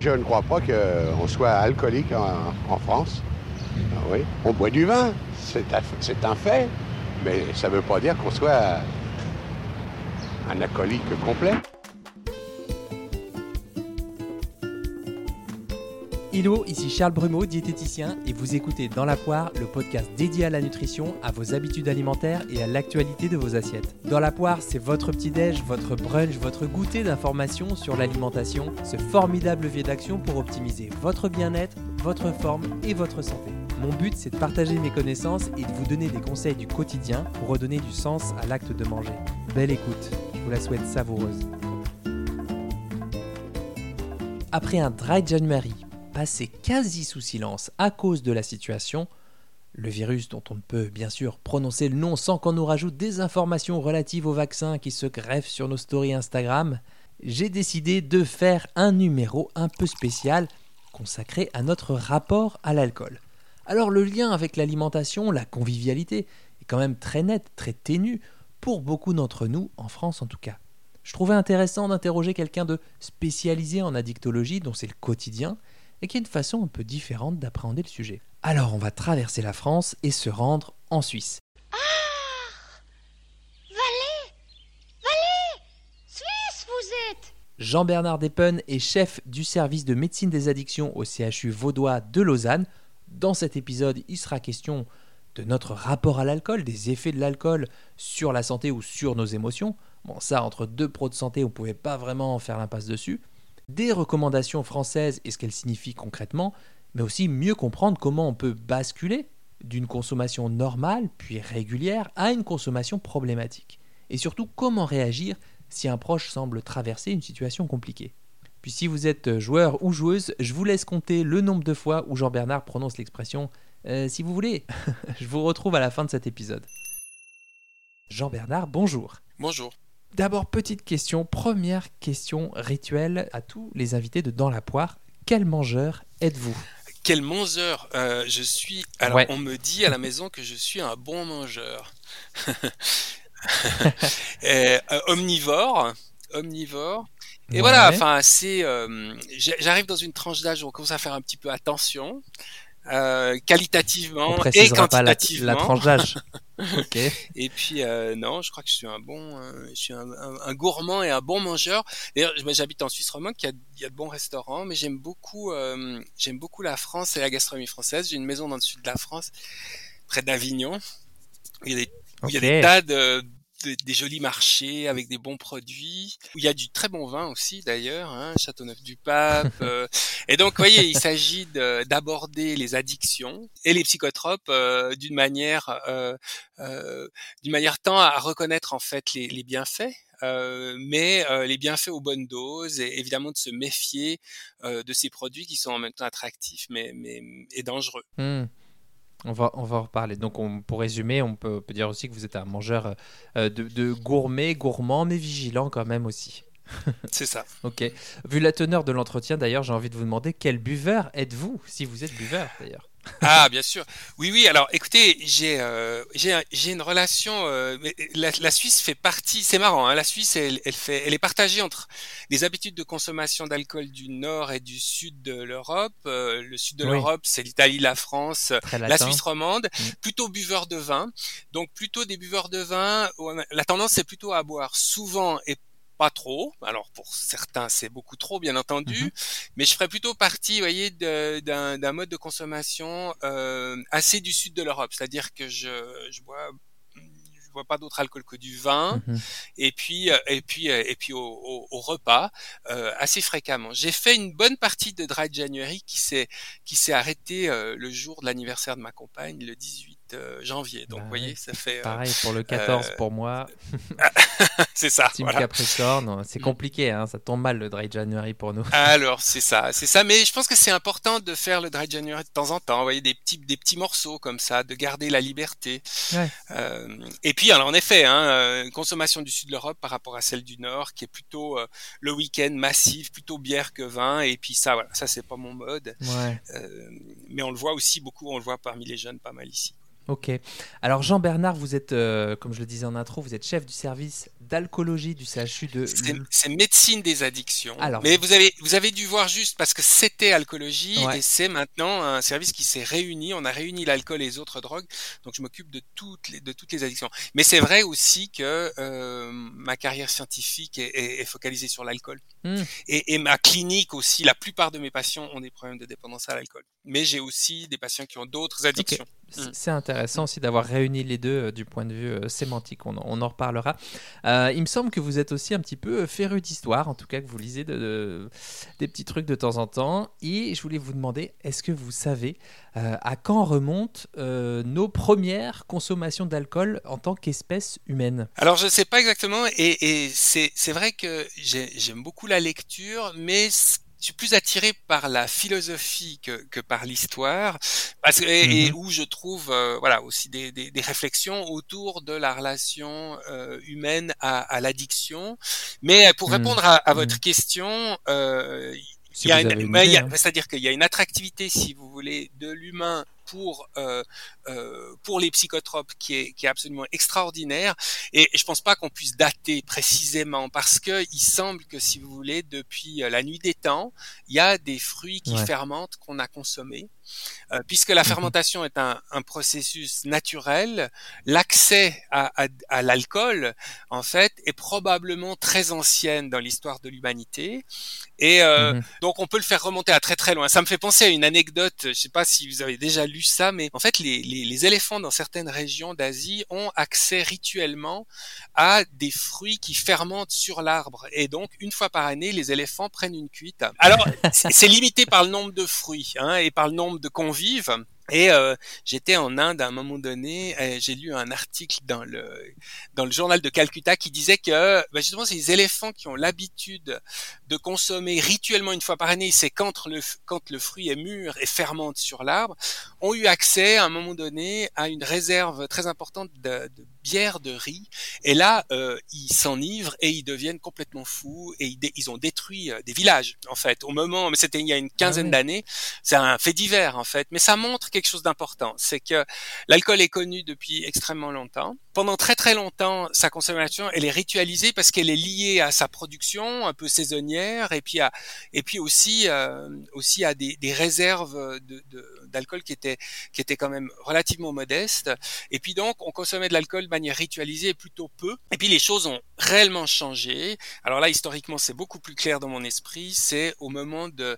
Je ne crois pas qu'on soit alcoolique en, France. Ah oui. On boit du vin, c'est un fait, mais ça ne veut pas dire qu'on soit un alcoolique complet. Hello, ici Charles Brumeau, diététicien, et vous écoutez Dans la poire, le podcast dédié à la nutrition, à vos habitudes alimentaires et à l'actualité de vos assiettes. Dans la poire, c'est votre petit-déj, votre brunch, votre goûter d'informations sur l'alimentation, ce formidable levier d'action pour optimiser votre bien-être, votre forme et votre santé. Mon but, c'est de partager mes connaissances et de vous donner des conseils du quotidien pour redonner du sens à l'acte de manger. Belle écoute, je vous la souhaite savoureuse. Après un dry January passé quasi sous silence à cause de la situation, le virus dont on ne peut bien sûr prononcer le nom sans qu'on nous rajoute des informations relatives au vaccin qui se greffent sur nos stories Instagram, j'ai décidé de faire un numéro un peu spécial consacré à notre rapport à l'alcool. Alors le lien avec l'alimentation, la convivialité, est quand même très net, très ténu, pour beaucoup d'entre nous, en France en tout cas. Je trouvais intéressant d'interroger quelqu'un de spécialisé en addictologie, dont c'est le quotidien, et qui est une façon un peu différente d'appréhender le sujet. Alors on va traverser la France et se rendre en Suisse. Ah Valais Valais Suisse vous êtes Jean-Bernard Depen est chef du service de médecine des addictions au CHU vaudois de Lausanne. Dans cet épisode, il sera question de notre rapport à l'alcool, des effets de l'alcool sur la santé ou sur nos émotions. Bon, ça, entre deux pros de santé, on ne pouvait pas vraiment faire l'impasse dessus des recommandations françaises et ce qu'elles signifient concrètement, mais aussi mieux comprendre comment on peut basculer d'une consommation normale puis régulière à une consommation problématique. Et surtout comment réagir si un proche semble traverser une situation compliquée. Puis si vous êtes joueur ou joueuse, je vous laisse compter le nombre de fois où Jean-Bernard prononce l'expression euh, si vous voulez. je vous retrouve à la fin de cet épisode. Jean-Bernard, bonjour. Bonjour. D'abord, petite question, première question rituelle à tous les invités de Dans la poire. Quel mangeur êtes-vous? Quel mangeur? Euh, Je suis. Alors, on me dit à la maison que je suis un bon mangeur. Euh, omnivore, omnivore. Et voilà, enfin, c'est. Euh, j'arrive dans une tranche d'âge où on commence à faire un petit peu attention. Euh, qualitativement et quantitativement. la, la tranche d'âge. Et puis euh, non, je crois que je suis un bon, euh, je suis un, un, gourmand et un bon mangeur. D'ailleurs, j'habite en Suisse romande, il y, a, de bons restaurants, mais j'aime beaucoup, j'aime beaucoup la France et la gastronomie française. J'ai une maison dans le sud de la France, près d'Avignon. Il y a des, il y a des tas de des jolis marchés avec des bons produits. Il y a du très bon vin aussi d'ailleurs, hein, Châteauneuf-du-Pape. Euh. et donc, vous voyez, il s'agit d'aborder les addictions et les psychotropes euh, d'une manière, euh, euh, d'une manière tant à reconnaître en fait les, les bienfaits. mais les bienfaits aux bonnes doses et évidemment de se méfier de ces produits qui sont en même temps attractifs mais, mais et dangereux. Mmh. On va, on va en reparler. Donc, on, pour résumer, on peut, peut, dire aussi que vous êtes un mangeur euh, de, de gourmet, gourmand, mais vigilant quand même aussi. C'est ça. ok. Vu la teneur de l'entretien, d'ailleurs, j'ai envie de vous demander quel buveur êtes-vous, si vous êtes buveur d'ailleurs? Ah, bien sûr. Oui, oui. Alors, écoutez, j'ai euh, j'ai une relation. Euh, la, la, Suisse fait partie. C'est marrant. Hein, la Suisse, elle, elle, fait, elle est partagée entre les habitudes de consommation d'alcool du nord et du sud de l'Europe. Euh, le sud de l'Europe, c'est l'Italie, la France, la Suisse romande. Mm. Plutôt buveurs de vin. Donc, plutôt des buveurs de vin. La tendance, c'est plutôt à boire souvent et pas trop. Alors pour certains, c'est beaucoup trop, bien entendu. Mhm. Mais je ferais plutôt partie, vous voyez, d'un mode de consommation euh, assez du sud de l'Europe. C'est-à-dire que je, je bois je bois pas d'autre alcool que du vin mhm. et puis euh, et puis euh, et puis au, au, au repas euh, assez fréquemment. J'ai fait une bonne partie de dry January qui s'est qui s'est arrêté euh, le jour de l'anniversaire de ma compagne le 18 euh, janvier. Donc, vous bah voyez, ça fait. Euh, Pareil pour le 14 euh, pour moi. c'est ça. Team Capricorne, c'est mm. compliqué, hein, ça tombe mal le Dry January pour nous. Alors, c'est ça, c'est ça. Mais je pense que c'est important de faire le Dry January de temps en temps. Vous voyez, des petits, des petits morceaux comme ça, de garder la liberté. Ouais. et puis, alors, en effet, hein, consommation du sud de l'Europe par rapport à celle du nord, qui est plutôt le week-end massif, plutôt bière que vin. Et puis ça, voilà, ça c'est pas mon mode. Ouais. mais on le voit aussi beaucoup, on le voit parmi les jeunes pas mal ici. Ok. Alors Jean Bernard, vous êtes, euh, comme je le disais en intro, vous êtes chef du service d'alcoolologie du CHU de. C'est médecine des addictions. Alors- Mais vous avez, vous avez dû voir juste parce que c'était alcoolologie Ouais. et c'est maintenant un service qui s'est réuni. On a réuni l'alcool et les autres drogues. Donc je m'occupe de toutes les, de toutes les addictions. Mais c'est vrai aussi que euh, ma carrière scientifique est, est- est focalisée sur l'alcool. Hmm. Et, et ma clinique aussi, la plupart de mes patients ont des problèmes de dépendance à l'alcool. Mais j'ai aussi des patients qui ont d'autres addictions. Mm. C'est intéressant aussi d'avoir réuni les deux euh, du point de vue euh, sémantique, on, en- on en reparlera. Euh, il me semble que vous êtes aussi un petit peu féru d'histoire, en tout cas que vous lisez de, de- des petits trucs de temps en temps. Et je voulais vous demander, est-ce que vous savez à quand remontent nos premières consommations d'alcool en tant qu'espèce humaine? Alors je sais pas exactement et, et c'est vrai que j'ai- j'aime beaucoup la lecture, mais c- je suis plus attiré par la philosophie que, que par l'histoire, parce que et, et Mhm. où je trouve euh, voilà aussi des, des, des réflexions autour de la relation euh, humaine à, à l'addiction. Mais pour Mhm. répondre à, à votre question, euh, Si hein. C'est-à-dire qu'il y a une attractivité, si vous voulez, de l'humain pour euh, euh, pour les psychotropes qui est qui est absolument extraordinaire. Et, et je pense pas qu'on puisse dater précisément parce que il semble que, si vous voulez, depuis euh, la nuit des temps, il y a des fruits qui Ouais. fermentent qu'on a consommés. Euh, puisque la Mhm. fermentation est un, un processus naturel, l'accès à, à, à l'alcool, en fait, est probablement très ancienne dans l'histoire de l'humanité. Et euh, Mhm. donc on peut le faire remonter à très très loin. Ça me fait penser à une anecdote, je sais pas si vous avez déjà lu ça, mais en fait les, les, les éléphants dans certaines régions d'Asie ont accès rituellement à des fruits qui fermentent sur l'arbre. Et donc une fois par année, les éléphants prennent une cuite. Alors c'est c'est limité par le nombre de fruits hein, et par le nombre de convives. Et euh, j'étais en Inde à un moment donné, j'ai lu un article dans le dans le journal de Calcutta qui disait que bah, justement ces éléphants qui ont l'habitude de consommer rituellement une fois par année, c'est quand le quand le fruit est mûr et fermente sur l'arbre, ont eu accès à un moment donné à une réserve très importante de, de bière de riz. Et là, euh, ils s'enivrent et ils deviennent complètement fous et ils, ont détruit euh, des villages en fait. Au moment, mais c'était il y a une quinzaine oui. d'années, c'est un fait divers en fait, mais ça montre quelque chose d'important, c'est que l'alcool est connu depuis extrêmement longtemps. Pendant très très longtemps, sa consommation, elle est ritualisée parce qu'elle est liée à sa production un peu saisonnière et puis à et puis aussi euh, aussi à des, des réserves de, de- d'alcool qui étaient qui étaient quand même relativement modestes. Et puis donc, on consommait de l'alcool de manière ritualisée plutôt peu. Et puis les choses ont réellement changé. Alors là, historiquement, c'est beaucoup plus clair dans mon esprit. C'est au moment de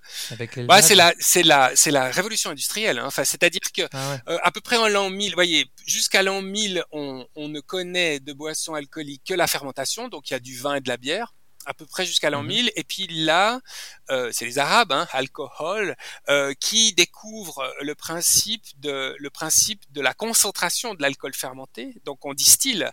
bah, c'est la, c'est la, c'est la révolution industrielle. hein. Enfin, c'est-à-dire que Ah ouais. euh, à peu près en l'an 1000, voyez, jusqu'à l'an 1000, on, on ne connaît de boissons alcooliques que la fermentation, donc il y a du vin et de la bière à peu près jusqu'à l'an Mhm. 1000 et puis là euh, c'est les arabes hein, alcool euh, qui découvrent le principe de le principe de la concentration de l'alcool fermenté donc on distille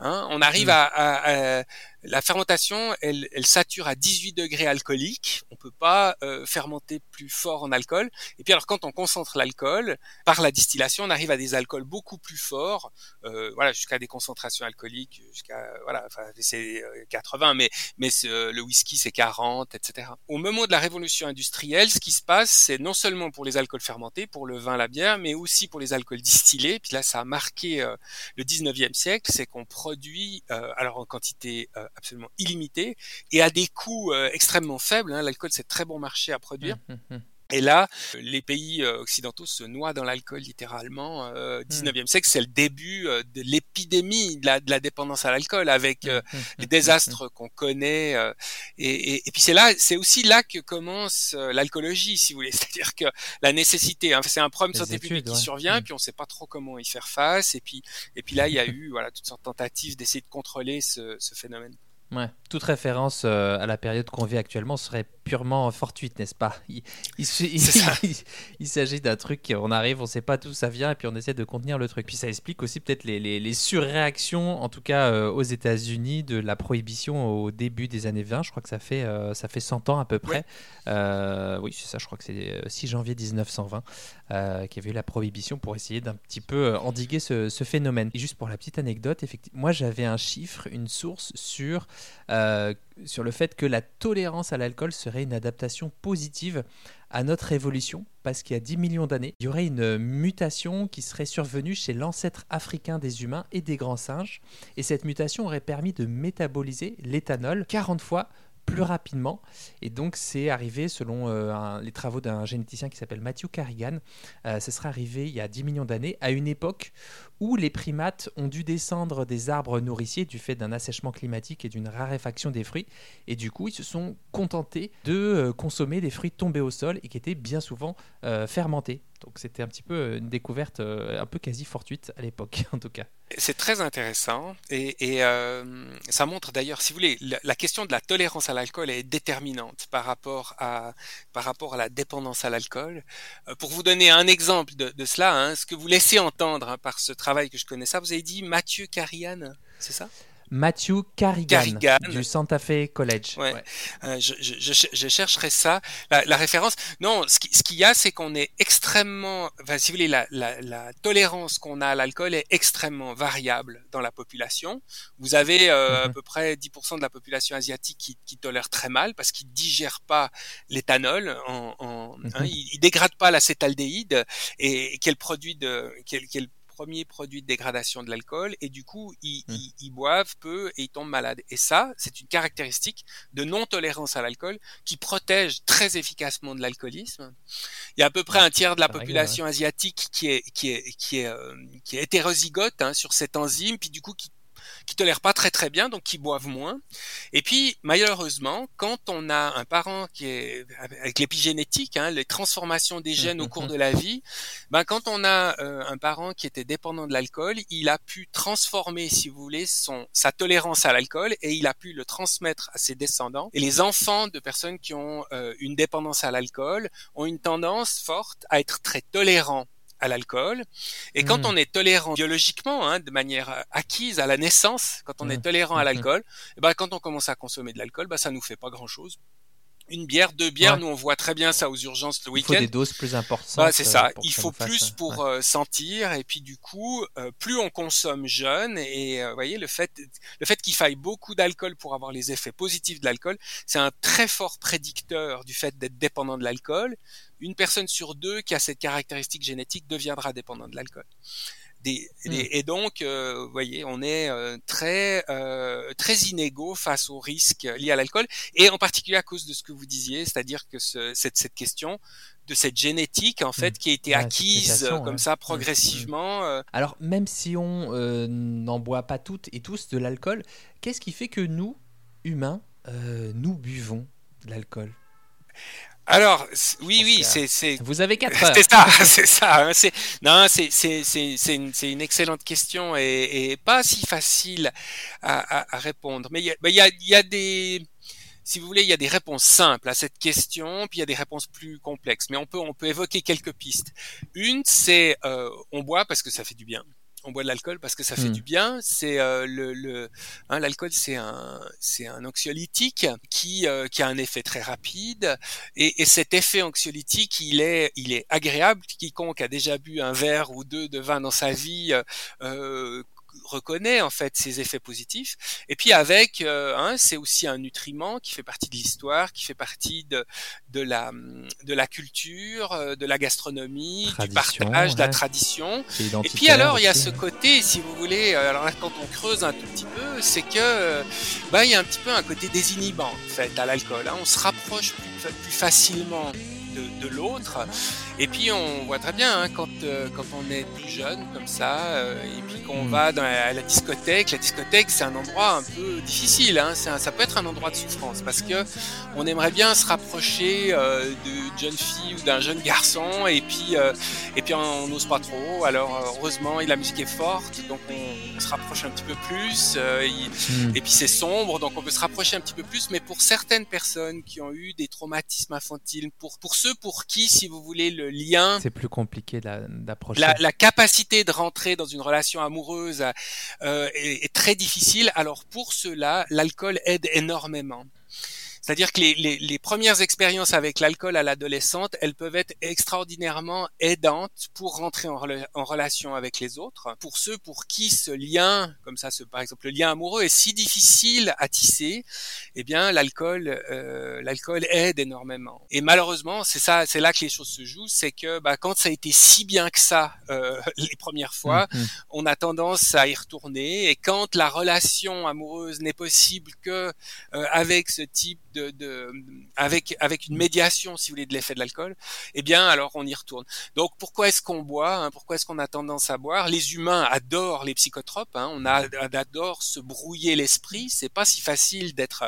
hein, on arrive Mhm. à, à- à- la fermentation, elle, elle sature à 18 degrés alcooliques. On peut pas euh, fermenter plus fort en alcool. Et puis alors quand on concentre l'alcool par la distillation, on arrive à des alcools beaucoup plus forts, euh, voilà jusqu'à des concentrations alcooliques jusqu'à voilà, enfin c'est euh, 80, mais mais euh, le whisky c'est 40, etc. Au moment de la révolution industrielle, ce qui se passe, c'est non seulement pour les alcools fermentés, pour le vin, la bière, mais aussi pour les alcools distillés. Puis là, ça a marqué euh, le 19e siècle, c'est qu'on produit euh, alors en quantité euh, absolument illimitée et à des coûts euh, extrêmement faibles. Hein. L'alcool, c'est très bon marché à produire. Hum, hum, hum. Et là, les pays euh, occidentaux se noient dans l'alcool littéralement. Euh, 19e siècle, c'est le début euh, de l'épidémie de la, de la dépendance à l'alcool avec euh, Hum, hum, les désastres qu'on connaît. euh, et, et, et puis c'est là, c'est aussi là que commence euh, l'alcoolologie, si vous voulez. C'est-à-dire que la nécessité, hein, c'est un problème de santé études, publique qui survient, puis on ne sait pas trop comment y faire face. Et puis, et puis là, il y a eu voilà toutes sortes de tentatives d'essayer de contrôler ce, ce phénomène. Ouais. Toute référence euh, à la période qu'on vit actuellement serait purement fortuite, n'est-ce pas? Il, s'agit d'un truc, on arrive, on sait pas d'où ça vient, et puis on essaie de contenir le truc. Puis ça explique aussi peut-être les, les- les surréactions, en tout cas euh, aux États-Unis, de la prohibition au début des années 20. Je crois que ça fait, euh, ça fait 100 ans à peu près. Oui, c'est ça, je crois que c'est euh, 6 janvier 1920 euh, qu'il y avait eu la prohibition pour essayer d'un petit peu euh, endiguer ce, ce phénomène. Et juste pour la petite anecdote, effectivement, moi j'avais un chiffre, une source sur euh, sur le fait que la tolérance à l'alcool serait une adaptation positive à notre évolution parce qu'il y a 10 millions d'années, il y aurait une mutation qui serait survenue chez l'ancêtre africain des humains et des grands singes. Et cette mutation aurait permis de métaboliser l'éthanol 40 fois plus rapidement. Et donc, c'est arrivé, selon euh, les travaux d'un généticien qui s'appelle Matthew Carrigan, euh, ce serait arrivé il y a 10 millions d'années, à une époque où les primates ont dû descendre des arbres nourriciers du fait d'un assèchement climatique et d'une raréfaction des fruits. Et du coup, ils se sont contentés de euh, consommer des fruits tombés au sol et qui étaient bien souvent fermentés. Donc, c'était un petit peu euh, une découverte euh, un peu quasi fortuite à l'époque, en tout cas. C'est très intéressant et, euh, ça montre d'ailleurs, si vous voulez, la, question de la tolérance à l'alcool est déterminante par rapport à, par rapport à la dépendance à l'alcool. Pour vous donner un exemple de, de cela, hein, ce que vous laissez entendre hein, par ce travail que je connais ça, vous avez dit Mathieu Carian, c'est ça? Matthew Carrigan, Carrigan. du Santa Fe College. Ouais. Ouais. Euh, je, je, je, je chercherai ça, la, la référence. Non, ce qui- ce qu'il y a, c'est qu'on est extrêmement, enfin, si vous voulez, la, la, la tolérance qu'on a à l'alcool est extrêmement variable dans la population. Vous avez euh, à Mhm. peu près 10% de la population asiatique qui, qui tolère très mal parce qu'ils digèrent pas l'éthanol, en, en, hein, ils, ils dégradent pas l'acétaldéhyde et quel produit de quel premier produit de dégradation de l'alcool et du coup ils, Mhm. ils, ils boivent peu et ils tombent malades. Et ça, c'est une caractéristique de non-tolérance à l'alcool qui protège très efficacement de l'alcoolisme. Il y a à peu près un tiers de la population asiatique qui est qui est qui est euh, qui est hétérozygote hein, sur cette enzyme, puis du coup qui qui tolèrent pas très très bien, donc qui boivent moins. Et puis malheureusement, quand on a un parent qui est avec l'épigénétique, hein, les transformations des gènes au cours de la vie, ben quand on a euh, un parent qui était dépendant de l'alcool, il a pu transformer, si vous voulez, son sa tolérance à l'alcool et il a pu le transmettre à ses descendants. Et les enfants de personnes qui ont euh, une dépendance à l'alcool ont une tendance forte à être très tolérants à l'alcool. Et quand Mm. on est tolérant biologiquement, hein, de manière euh, acquise à la naissance, quand on est tolérant à Mhm. l'alcool, eh ben, quand on commence à consommer de l'alcool, ben, ça nous fait pas grand chose. Une bière, deux bières, Ouais. nous on voit très bien ça aux urgences le Il faut week-end. des doses plus importantes. Ouais, c'est euh, ça. Il faut fasse, plus pour ouais. euh, sentir et puis du coup, euh, plus on consomme jeune et euh, vous voyez le fait le fait qu'il faille beaucoup d'alcool pour avoir les effets positifs de l'alcool, c'est un très fort prédicteur du fait d'être dépendant de l'alcool. Une personne sur deux qui a cette caractéristique génétique deviendra dépendant de l'alcool. Des, Hmm. et, et donc, euh, vous voyez, on est euh, très euh, très inégaux face aux risques liés à l'alcool, et en particulier à cause de ce que vous disiez, c'est-à-dire que ce, cette, cette question de cette génétique en fait qui a été Hmm. Acquise euh, comme ouais. ça progressivement. euh, Alors, même si on euh, n'en boit pas toutes et tous de l'alcool, qu'est-ce qui fait que nous, humains, nous buvons de l'alcool? Alors, oui, oui, c'est Vous avez 4 heures. C'est ça, c'est ça. hein, C'est non, c'est une, une excellente question et, et pas si facile à, à, à répondre. Mais il y a, il y a y a des si vous voulez, il y a des réponses simples à cette question, puis il y a des réponses plus complexes. Mais on peut on peut évoquer quelques pistes. Une, c'est euh, on boit parce que ça fait du bien. On boit de l'alcool parce que ça fait Hmm. du bien. C'est euh, le, le hein, l'alcool, c'est un c'est un anxiolytique qui euh, qui a un effet très rapide et, et cet effet anxiolytique, il est, il est agréable. Quiconque a déjà bu un verre ou deux de vin dans sa vie euh, euh, reconnaît en fait ces effets positifs. Et puis avec, euh, hein, c'est aussi un nutriment qui fait partie de l'histoire, qui fait partie de de la de la culture, euh, de la gastronomie, du partage, de la tradition. Et puis alors, il y a ce côté, si vous voulez, euh, alors là, quand on creuse un tout petit peu, c'est que, bah, il y a un petit peu un côté désinhibant, en fait, à l'alcool. hein. On se rapproche plus, plus facilement de, de l'autre. Et puis, on voit très bien, hein, quand, euh, quand on est plus jeune, comme ça, euh, et puis qu'on Mm. va dans la, à la discothèque, la discothèque, c'est un endroit un peu difficile, hein. C'est un- ça peut être un endroit de souffrance, parce que on aimerait bien se rapprocher euh, d'une jeune fille ou d'un jeune garçon, et puis, euh, et puis on n'ose pas trop. Alors euh, heureusement, la musique est forte, donc on, on se rapproche un petit peu plus. euh, il- Hmm. et puis c'est sombre, donc on peut se rapprocher un petit peu plus. Mais pour certaines personnes qui ont eu des traumatismes infantiles, pour pour ceux pour qui, si vous voulez, le lien C'est plus compliqué d'a- d'approcher. la, la capacité de rentrer dans une relation amoureuse euh, est, est très difficile. Alors pour cela, l'alcool aide énormément. C'est-à-dire que les, les, les, premières expériences avec l'alcool à l'adolescente, elles peuvent être extraordinairement aidantes pour rentrer en, en, relation avec les autres. Pour ceux pour qui ce lien, comme ça, ce, par exemple, le lien amoureux est si difficile à tisser, eh bien, l'alcool, euh, l'alcool aide énormément. Et malheureusement, c'est ça, c'est là que les choses se jouent, c'est que bah, quand ça a été si bien que ça euh, les premières fois, mmh, mmh. on a tendance à y retourner. Et quand la relation amoureuse n'est possible que euh, avec ce type de, de, avec avec une médiation, si vous voulez, de l'effet de l'alcool, eh bien, alors on y retourne. Donc, pourquoi est-ce qu'on boit hein, Pourquoi est-ce qu'on a tendance à boire? Les humains adorent les psychotropes. Hein, on, a, adore se brouiller l'esprit. C'est pas si facile d'être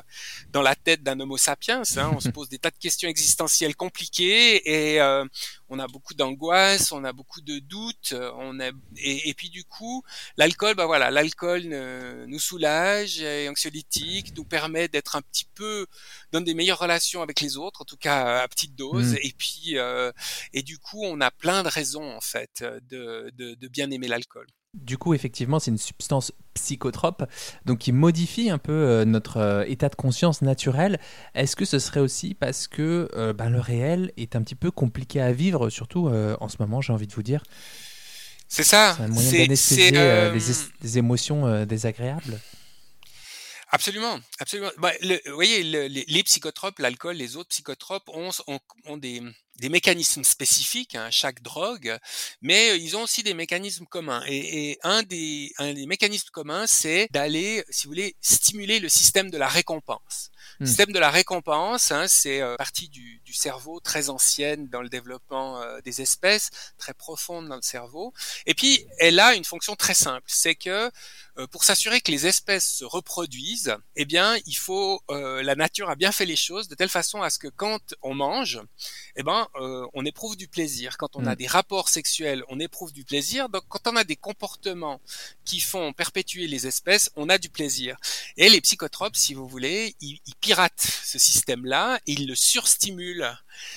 dans la tête d'un Homo sapiens. Hein, on se pose des tas de questions existentielles compliquées et euh, on a beaucoup d'angoisse, on a beaucoup de doutes, on a et, et puis du coup, l'alcool, bah voilà, l'alcool nous soulage, est anxiolytique, nous permet d'être un petit peu donne des meilleures relations avec les autres, en tout cas à petite dose. Mmh. Et puis, euh, et du coup, on a plein de raisons en fait de, de, de bien aimer l'alcool. Du coup, effectivement, c'est une substance psychotrope, donc qui modifie un peu euh, notre euh, état de conscience naturel. Est-ce que ce serait aussi parce que euh, ben, le réel est un petit peu compliqué à vivre, surtout en ce moment, j'ai envie de vous dire? C'est ça. C'est un moyen d'anesthésier les, émotions désagréables? Absolument, absolument. Bah, le, vous voyez, le, les, les, psychotropes, l'alcool, les autres psychotropes ont, ont, ont des, des, mécanismes spécifiques, hein, chaque drogue, mais ils ont aussi des mécanismes communs. Et, et un, des, un des mécanismes communs, c'est d'aller, si vous voulez, stimuler le système de la récompense. Le mmh. système de la récompense, hein, c'est euh, partie du, du, cerveau très ancienne dans le développement euh, des espèces, très profonde dans le cerveau. Et puis, elle a une fonction très simple, c'est que euh, pour s'assurer que les espèces se reproduisent, eh bien, il faut euh, la nature a bien fait les choses de telle façon à ce que quand on mange, eh ben, euh, on éprouve du plaisir. Quand on a mm. des rapports sexuels, on éprouve du plaisir. Donc, quand on a des comportements qui font perpétuer les espèces, on a du plaisir. Et les psychotropes, si vous voulez, ils, ils piratent ce système-là ils le surstimulent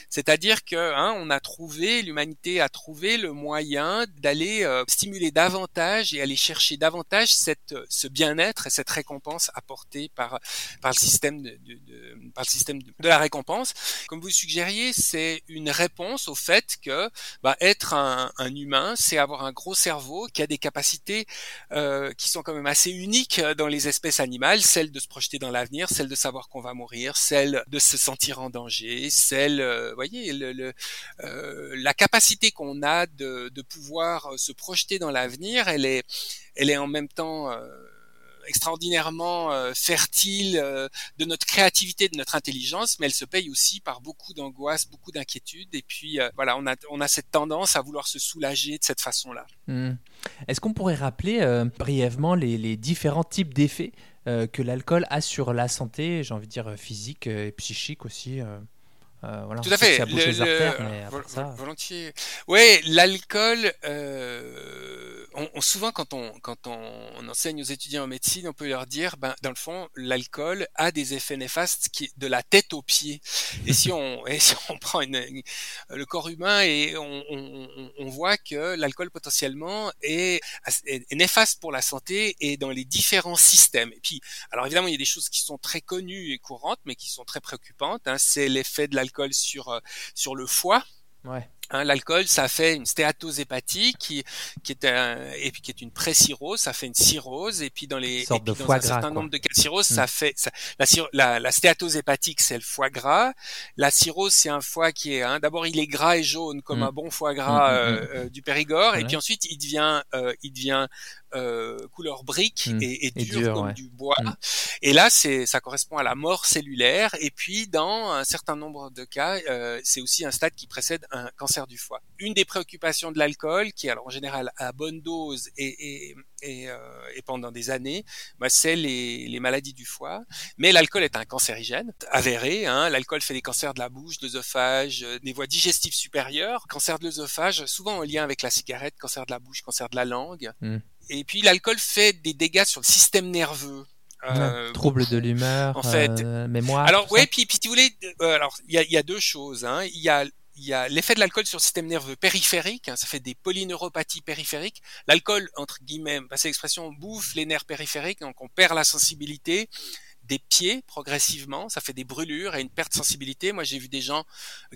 c'est-à-dire que hein, on a trouvé, l'humanité a trouvé le moyen d'aller euh, stimuler davantage et aller chercher davantage cette, ce bien-être et cette récompense apportée par par le système de, de, de par le système de, la récompense. Comme vous suggériez, c'est une réponse au fait que bah, être un, un humain, c'est avoir un gros cerveau qui a des capacités euh, qui sont quand même assez uniques dans les espèces animales, celle de se projeter dans l'avenir, celle de savoir qu'on va mourir, celle de se sentir en danger, celle euh, voyez, euh, la capacité qu'on a de, de, pouvoir se projeter dans l'avenir, elle est, elle est en même temps euh, extraordinairement euh, fertile de notre créativité, de notre intelligence, mais elle se paye aussi par beaucoup d'angoisse, beaucoup d'inquiétude. Et puis voilà, on a, on a cette tendance à vouloir se soulager de cette façon-là. Mmh. Est-ce qu'on pourrait rappeler brièvement les, différents types d'effets que l'alcool a sur la santé, j'ai envie de dire physique et psychique aussi euh, voilà, Tout à fait. Le, les artères, mais vol ça... Volontiers. Oui, l'alcool. Euh, on, on, souvent, quand on quand on, enseigne aux étudiants en médecine, on peut leur dire, ben, dans le fond, l'alcool a des effets néfastes qui de la tête aux pieds. Et si on et si on prend une, le corps humain et on, on voit que l'alcool potentiellement est, est, néfaste pour la santé et dans les différents systèmes. Et puis, alors évidemment, il y a des choses qui sont très connues et courantes, mais qui sont très préoccupantes. Hein. C'est l'effet de l'alcool l'alcool sur euh, sur le foie. Ouais. Hein, l'alcool, ça fait une stéatose hépatique qui, qui est un, et puis qui est une pré-cirrhose, ça fait une cirrhose et puis dans les et puis dans un certain nombre de cas de cirrhose, ça mm. fait ça, la, la, la, stéatose hépatique, c'est le foie gras. La cirrhose, c'est un foie qui est hein, d'abord il est gras et jaune comme mm. un bon foie gras mm, euh, euh, du Périgord ouais. et puis ensuite il devient euh, il devient euh, couleur brique et, et, dur, et, dur, comme ouais. du bois. Et là, c'est ça correspond à la mort cellulaire. Et puis, dans un certain nombre de cas, euh, c'est aussi un stade qui précède un cancer du foie. Une des préoccupations de l'alcool, qui alors en général à bonne dose et, et, euh, et pendant des années, bah, c'est les, les, maladies du foie. Mais l'alcool est un cancérigène avéré. Hein. L'alcool fait des cancers de la bouche, de l'œsophage, euh, des voies digestives supérieures, cancer de l'œsophage, souvent en lien avec la cigarette, cancer de la bouche, cancer de la langue. Mmh. Et puis l'alcool fait des dégâts sur le système nerveux. Euh, troubles de l'humeur, en fait, euh, mémoire. Alors ouais, puis, puis si vous voulez, euh, alors il y a, y a, deux choses. Hein. Il y a il y a l'effet de l'alcool sur le système nerveux périphérique, hein, ça fait des polyneuropathies périphériques. L'alcool, entre guillemets, c'est l'expression, bouffe les nerfs périphériques, donc on perd la sensibilité des pieds progressivement, ça fait des brûlures et une perte de sensibilité. Moi, j'ai vu des gens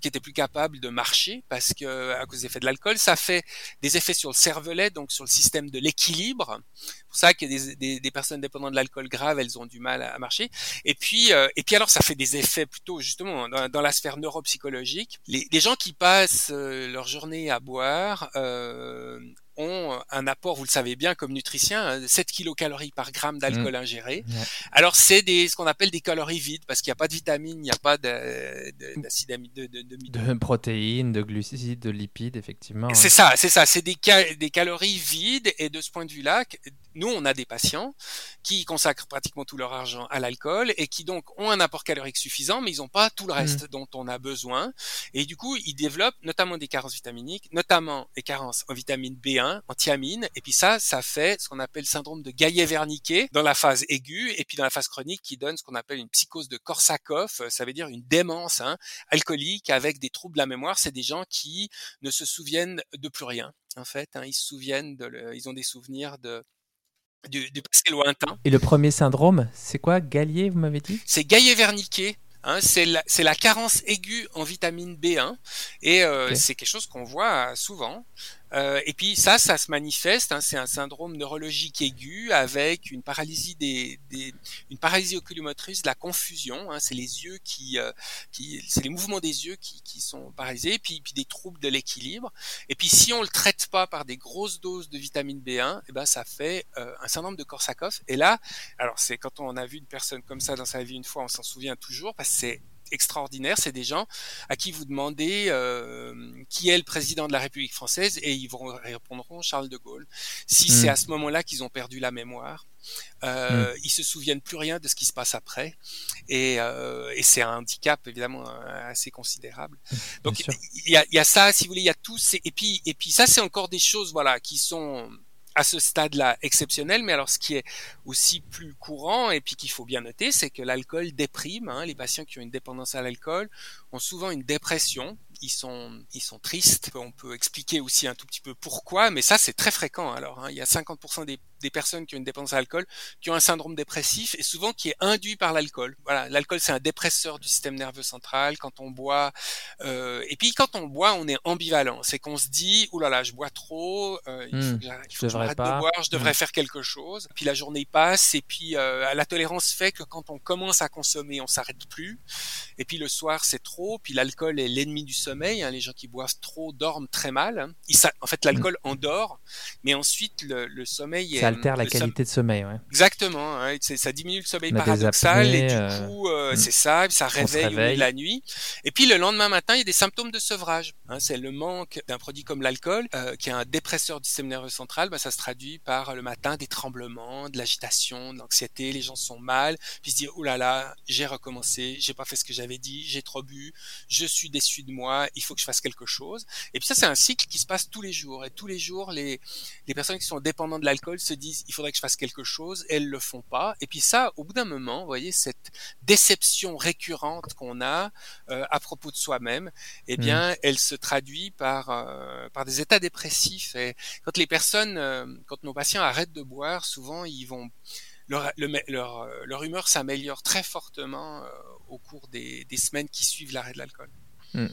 qui étaient plus capables de marcher parce que à cause des effets de l'alcool, ça fait des effets sur le cervelet, donc sur le système de l'équilibre. C'est pour ça que des, des, des, personnes dépendantes de l'alcool grave, elles ont du mal à, marcher. Et puis, euh, et puis alors, ça fait des effets plutôt justement dans, dans la sphère neuropsychologique. Les, les, gens qui passent euh, leur journée à boire euh, ont un apport, vous le savez bien, comme nutricien, 7 hein, kilocalories par gramme d'alcool mmh. ingéré. Alors c'est des ce qu'on appelle des calories vides parce qu'il n'y a pas de vitamines, il n'y a pas d'acide de, de, de, de, protéines, de glucides, de lipides, effectivement. C'est ça, c'est ça, c'est des, ca des calories vides et de ce point de vue-là, nous on a des patients qui consacrent pratiquement tout leur argent à l'alcool et qui donc ont un apport calorique suffisant, mais ils n'ont pas tout le reste mmh. dont on a besoin. Et du coup, ils développent notamment des carences vitaminiques, notamment des carences en vitamine B1, en thiamine. Et puis ça, ça fait ce qu'on appelle le syndrome de Gaillet-Wernicke dans la phase aiguë et puis dans la phase chronique qui donne ce qu'on appelle une psychose de Korsakoff. Ça veut dire une démence hein, alcoolique avec des troubles de la mémoire. C'est des gens qui ne se souviennent de plus rien. En fait, hein, ils se souviennent de, le, ils ont des souvenirs de du, du, passé lointain. Et le premier syndrome, c'est quoi? Gallier, vous m'avez dit? C'est Gaillet-Wernicke. Hein, c'est la, la, carence aiguë en vitamine B1 et euh, okay. c'est quelque chose qu'on voit souvent. Euh, et puis ça, ça se manifeste. Hein, c'est un syndrome neurologique aigu avec une paralysie des, des une paralysie oculomotrice, de la confusion. Hein, c'est les yeux qui, euh, qui c'est les mouvements des yeux qui, qui sont paralysés. Et puis, puis des troubles de l'équilibre. Et puis si on le traite pas par des grosses doses de vitamine B1, et eh ben ça fait euh, un syndrome de Korsakoff. Et là, alors c'est quand on a vu une personne comme ça dans sa vie une fois, on s'en souvient toujours parce que c'est extraordinaire, c'est des gens à qui vous demandez euh, qui est le président de la République française et ils vont répondront Charles de Gaulle. Si mmh. c'est à ce moment-là qu'ils ont perdu la mémoire, euh, mmh. ils se souviennent plus rien de ce qui se passe après et, euh, et c'est un handicap évidemment assez considérable. Donc il y a, y a, ça, si vous voulez, il y a tout et puis et puis ça c'est encore des choses voilà qui sont à ce stade-là exceptionnel, mais alors ce qui est aussi plus courant et puis qu'il faut bien noter, c'est que l'alcool déprime. Hein, les patients qui ont une dépendance à l'alcool ont souvent une dépression ils sont, ils sont tristes. On peut expliquer aussi un tout petit peu pourquoi, mais ça c'est très fréquent. Alors, hein. il y a 50% des, des, personnes qui ont une dépendance à l'alcool qui ont un syndrome dépressif et souvent qui est induit par l'alcool. Voilà, l'alcool c'est un dépresseur du système nerveux central. Quand on boit, euh, et puis quand on boit, on est ambivalent. C'est qu'on se dit, oulala, là là, je bois trop, euh, il faut, mmh, que, faut que j'arrête de boire, je devrais mmh. faire quelque chose. Puis la journée passe et puis euh, la tolérance fait que quand on commence à consommer, on s'arrête plus. Et puis le soir c'est trop. Puis l'alcool est l'ennemi du sommeil. Hein, les gens qui boivent trop dorment très mal. Hein. Ils, en fait, l'alcool mm. endort, mais ensuite le, le sommeil. Ça altère la qualité de sommeil. Ouais. Exactement. Hein, ça diminue le sommeil paradoxal apnées, et du euh, coup, euh, mm. c'est ça. Ça réveille, réveille. la nuit. Et puis le lendemain matin, il y a des symptômes de sevrage. Hein, c'est le manque d'un produit comme l'alcool, euh, qui est un dépresseur du système nerveux central. Bah, ça se traduit par le matin des tremblements, de l'agitation, de l'anxiété. Les gens sont mal, puis se disent oh là là, j'ai recommencé, j'ai pas fait ce que j'avais dit, j'ai trop bu, je suis déçu de moi, il faut que je fasse quelque chose. Et puis ça, c'est un cycle qui se passe tous les jours. Et tous les jours, les, les personnes qui sont dépendantes de l'alcool se disent, il faudrait que je fasse quelque chose, et elles le font pas. Et puis ça, au bout d'un moment, vous voyez, cette déception récurrente qu'on a euh, à propos de soi-même, eh bien, mmh. elle se traduit par, euh, par des états dépressifs. Et quand les personnes, euh, quand nos patients arrêtent de boire, souvent, ils vont leur, le, leur, leur, humeur s'améliore très fortement euh, au cours des, des, semaines qui suivent l'arrêt de l'alcool. Mmh.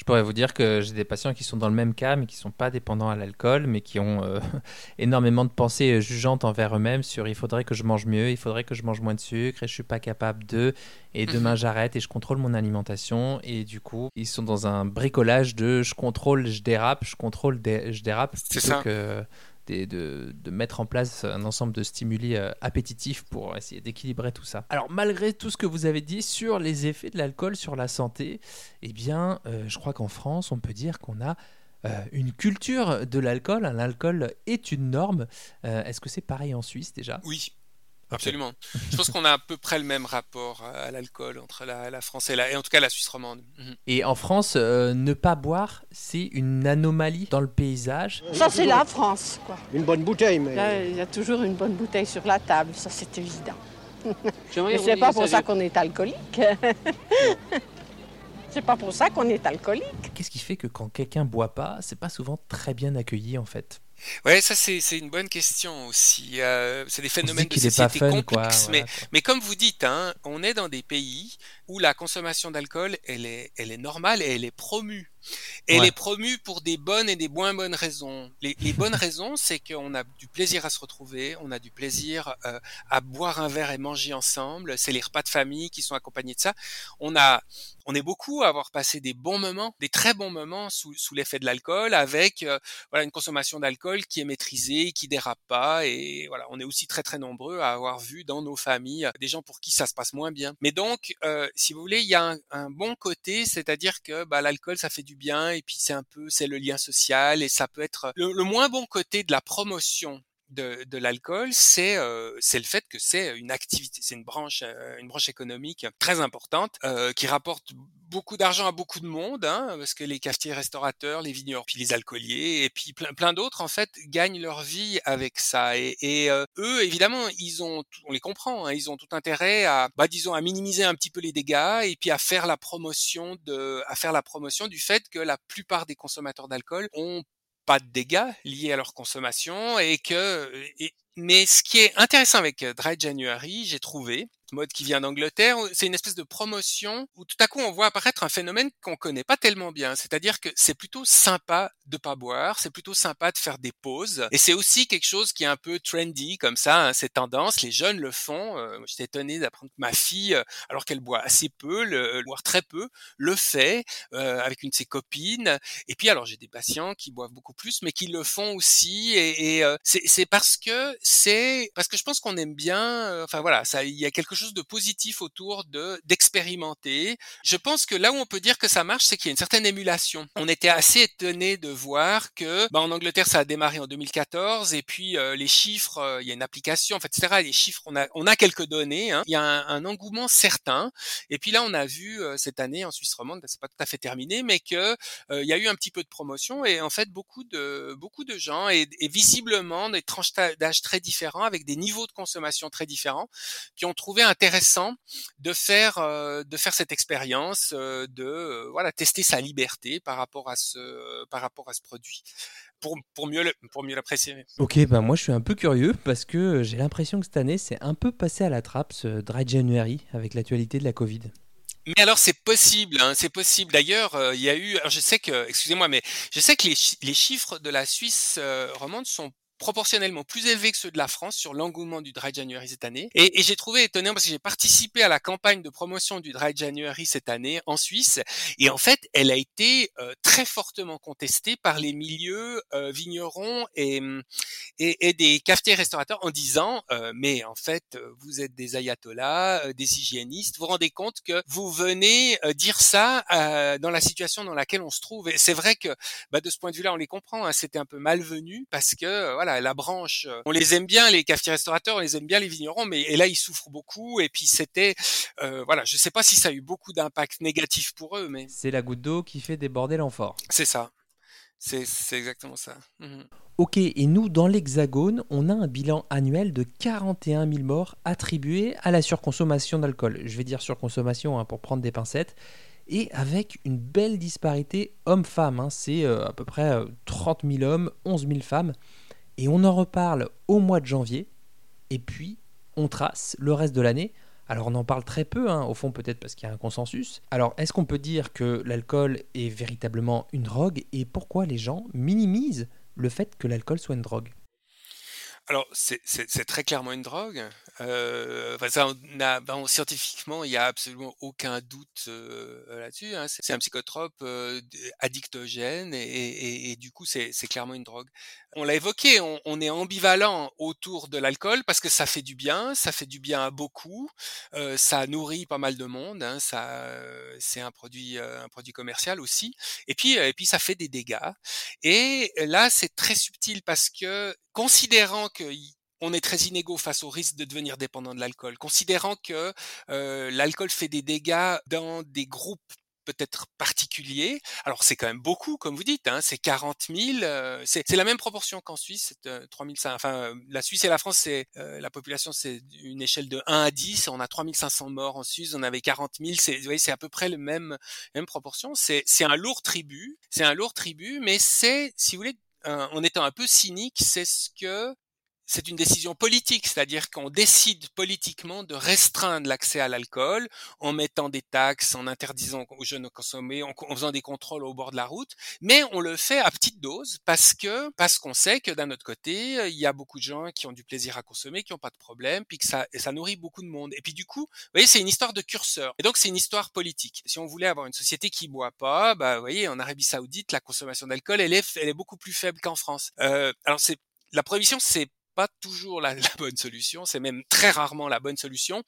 Je pourrais vous dire que j'ai des patients qui sont dans le même cas, mais qui ne sont pas dépendants à l'alcool, mais qui ont euh, énormément de pensées jugeantes envers eux-mêmes sur il faudrait que je mange mieux, il faudrait que je mange moins de sucre, et je suis pas capable de, et demain j'arrête et je contrôle mon alimentation. Et du coup, ils sont dans un bricolage de je contrôle, je dérape, je contrôle, je dérape, plutôt ça. que de, de, mettre en place un ensemble de stimuli euh, appétitifs pour essayer d'équilibrer tout ça. Alors malgré tout ce que vous avez dit sur les effets de l'alcool sur la santé, eh bien euh, je crois qu'en France on peut dire qu'on a euh, une culture de l'alcool. L'alcool est une norme. Est-ce que c'est pareil en Suisse déjà? Oui, Absolument. Je pense qu'on a à peu près le même rapport à l'alcool entre la, la, France et la, et en tout cas la Suisse romande. Mmh. Et en France, euh, ne pas boire, c'est une anomalie dans le paysage. Ça, c'est la France, quoi. Une bonne bouteille, mais. Il y a toujours une bonne bouteille sur la table, ça, c'est évident. Mais c'est pas pour ça qu'on est alcoolique. C'est pas pour ça qu'on est alcoolique. Qu'est-ce qui fait que quand quelqu'un boit pas, c'est pas souvent très bien accueilli en fait? Ouais, ça c'est c'est une bonne question aussi. Euh, c'est des phénomènes de société fun, quoi. complexes, mais voilà, mais comme vous dites, hein, on est dans des pays où la consommation d'alcool, elle est, elle est normale et elle est promue. Et Ouais. est promue pour des bonnes et des moins bonnes raisons. Les, les bonnes raisons, c'est qu'on a du plaisir à se retrouver, on a du plaisir euh, à boire un verre et manger ensemble. C'est les repas de famille qui sont accompagnés de ça. On a, on est beaucoup à avoir passé des bons moments, des très bons moments sous, sous l'effet de l'alcool, avec euh, voilà une consommation d'alcool qui est maîtrisée, qui dérape pas. Et voilà, on est aussi très très nombreux à avoir vu dans nos familles des gens pour qui ça se passe moins bien. Mais donc, euh, si vous voulez, il y a un, un bon côté, c'est-à-dire que bah, l'alcool ça fait du bien et puis c'est un peu c'est le lien social et ça peut être le, le moins bon côté de la promotion de, de l'alcool, c'est euh, c'est le fait que c'est une activité, c'est une branche euh, une branche économique très importante euh, qui rapporte beaucoup d'argent à beaucoup de monde, hein, parce que les cafetiers, restaurateurs, les vignerons, puis les alcooliers, et puis plein, plein d'autres en fait gagnent leur vie avec ça. Et, et euh, eux, évidemment, ils ont, tout- on les comprend, hein, ils ont tout intérêt à, bah, disons, à minimiser un petit peu les dégâts et puis à faire la promotion de, à faire la promotion du fait que la plupart des consommateurs d'alcool ont pas de dégâts liés à leur consommation et que mais ce qui est intéressant avec euh, Dry January, j'ai trouvé, mode qui vient d'Angleterre, c'est une espèce de promotion où tout à coup on voit apparaître un phénomène qu'on connaît pas tellement bien, c'est-à-dire que c'est plutôt sympa de pas boire, c'est plutôt sympa de faire des pauses et c'est aussi quelque chose qui est un peu trendy comme ça, hein, c'est tendance, les jeunes le font. Euh, J'étais étonné d'apprendre que ma fille, euh, alors qu'elle boit assez peu, le, boire très peu, le fait euh, avec une de ses copines et puis alors j'ai des patients qui boivent beaucoup plus, mais qui le font aussi. Et, et, euh, c'est parce que c'est parce que je pense qu'on aime bien. euh, enfin voilà, ça il y a quelque chose de positif autour de d'expérimenter. Je pense que là où on peut dire que ça marche, c'est qu'il y a une certaine émulation. On était assez étonné de voir que bah, en Angleterre ça a démarré en 2014 et puis euh, les chiffres, euh, il y a une application, en fait, etc. Les chiffres, on a on a quelques données. hein. Il y a un, un engouement certain. Et puis là, on a vu euh, cette année en Suisse romande, c'est pas tout à fait terminé, mais que euh, il y a eu un petit peu de promotion et en fait beaucoup de beaucoup de gens et, et visiblement des tranches d'âge très différents avec des niveaux de consommation très différents qui ont trouvé intéressant de faire euh, de faire cette expérience euh, de euh, voilà tester sa liberté par rapport à ce par rapport à ce produit pour pour mieux le- pour mieux l'apprécier. Ok, ben moi je suis un peu curieux parce que j'ai l'impression que cette année c'est un peu passé à la trappe ce Dry January avec l'actualité de la Covid. Mais alors c'est possible, hein, c'est possible. D'ailleurs, euh, il y a eu, alors je sais que, excusez-moi, mais je sais que les, chi- les chiffres de la Suisse euh, romande sont proportionnellement plus élevés que ceux de la France sur l'engouement du Dry January cette année. Et, et j'ai trouvé étonnant parce que j'ai participé à la campagne de promotion du Dry January cette année en Suisse. Et en fait, elle a été euh, très fortement contestée par les milieux euh, vignerons et, et, et des cafetiers restaurateurs en disant euh, mais en fait euh, vous êtes des ayatollahs, euh, des hygiénistes, vous rendez compte que vous venez euh, dire ça dans la situation dans laquelle on se trouve. Et c'est vrai que bah, de ce point de vue-là, on les comprend. hein, C'était un peu malvenu parce que euh, voilà la branche, euh, on les aime bien les cafetiers restaurateurs, on les aime bien les vignerons, mais et là ils souffrent beaucoup. Et puis c'était euh, voilà, je sais pas si ça a eu beaucoup d'impact négatif pour eux, mais C'est la goutte d'eau qui fait déborder l'amphore. c'est ça. C'est c'est exactement ça. Mhm. Ok, et nous dans l'Hexagone, on a un bilan annuel de 41 000 morts attribués à la surconsommation d'alcool. Je vais dire surconsommation hein, pour prendre des pincettes. Et avec une belle disparité homme-femme. hein. C'est euh, à peu près euh, 30 000 hommes, 11 000 femmes. Et on en reparle au mois de janvier. Et puis, on trace le reste de l'année. Alors, on en parle très peu, hein, au fond, peut-être parce qu'il y a un consensus. Alors, est-ce qu'on peut dire que l'alcool est véritablement une drogue? Et pourquoi les gens minimisent le fait que l'alcool soit une drogue? Alors, c'est très clairement une drogue. Euh, ça, on a, ben, scientifiquement, il y a absolument aucun doute euh, là-dessus. hein. C'est un psychotrope euh, addictogène et, et- et du coup, c'est clairement une drogue. On l'a évoqué, on, on est ambivalent autour de l'alcool parce que ça fait du bien, ça fait du bien à beaucoup, euh, ça nourrit pas mal de monde, hein, ça, c'est un produit, euh, un produit commercial aussi. Et puis, euh, et puis, ça fait des dégâts. Et là, c'est très subtil parce que considérant que on est très inégaux face au risque de devenir dépendant de l'alcool, considérant que euh, l'alcool fait des dégâts dans des groupes peut-être particulier. Alors c'est quand même beaucoup, comme vous dites, hein, c'est 40 000. euh, c'est la même proportion qu'en Suisse, euh, 3500. Enfin, euh, la Suisse et la France, c'est euh, la population, c'est une échelle de 1 à 10. On a 3500 morts en Suisse, on avait 40 000. C'est, vous voyez, c'est à peu près le même même proportion. C'est un lourd tribut, c'est un lourd tribut, mais c'est, si vous voulez, en étant un peu cynique, c'est ce que c'est une décision politique, c'est-à-dire qu'on décide politiquement de restreindre l'accès à l'alcool en mettant des taxes, en interdisant aux jeunes de consommer, en, faisant des contrôles au bord de la route, mais on le fait à petite dose parce que parce qu'on sait que d'un autre côté, il y a beaucoup de gens qui ont du plaisir à consommer, qui n'ont pas de problème, puis que ça, ça nourrit beaucoup de monde. Et puis du coup, vous voyez, c'est une histoire de curseur. Et donc c'est une histoire politique. Si on voulait avoir une société qui boit pas, bah, vous voyez, en Arabie Saoudite, la consommation d'alcool, elle est, elle est beaucoup plus faible qu'en France. Euh, alors c'est la prohibition, c'est pas toujours la, la bonne solution, c'est même très rarement la bonne solution,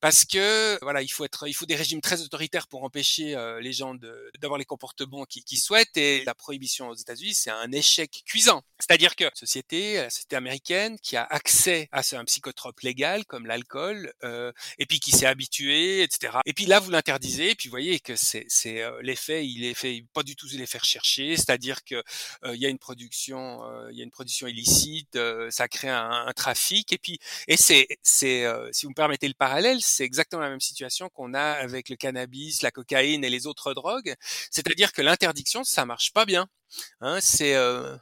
parce que voilà, il faut être, il faut des régimes très autoritaires pour empêcher euh, les gens d'avoir les comportements qu'ils qu'ils souhaitent. Et la prohibition aux États-Unis, c'est un échec cuisant. C'est-à-dire que société, la société américaine, qui a accès à un psychotrope légal comme l'alcool, euh, et puis qui s'est habitué, etc. Et puis là, vous l'interdisez, et puis vous voyez que c'est c'est, euh, l'effet, il est fait pas du tout l'effet recherché, c'est-à-dire que euh, il y a une production, euh, il y a une production illicite, euh, ça crée un, trafic, et puis et c'est c'est euh, si vous me permettez le parallèle, c'est exactement la même situation qu'on a avec le cannabis, la cocaïne et les autres drogues, c'est-à-dire que l'interdiction, ça marche pas bien. Hein, c'est euh,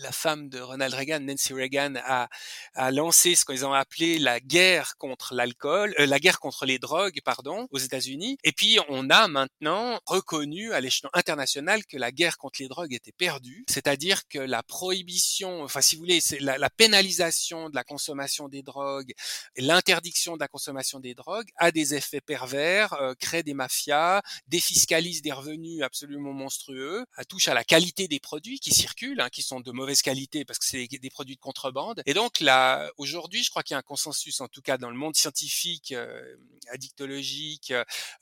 la femme de Ronald Reagan, Nancy Reagan, a, a lancé ce qu'ils ont appelé la guerre contre l'alcool, euh, la guerre contre les drogues, pardon, aux États-Unis. Et puis on a maintenant reconnu à l'échelon international que la guerre contre les drogues était perdue, c'est-à-dire que la prohibition, enfin si vous voulez, c'est la, la pénalisation de la consommation des drogues, l'interdiction de la consommation des drogues a des effets pervers, euh, crée des mafias, défiscalise des revenus absolument monstrueux, elle touche à la qualité des produits qui circulent, hein, qui sont de mauvaise qualité parce que c'est des, produits de contrebande. Et donc là, aujourd'hui, je crois qu'il y a un consensus, en tout cas dans le monde scientifique, euh, addictologique,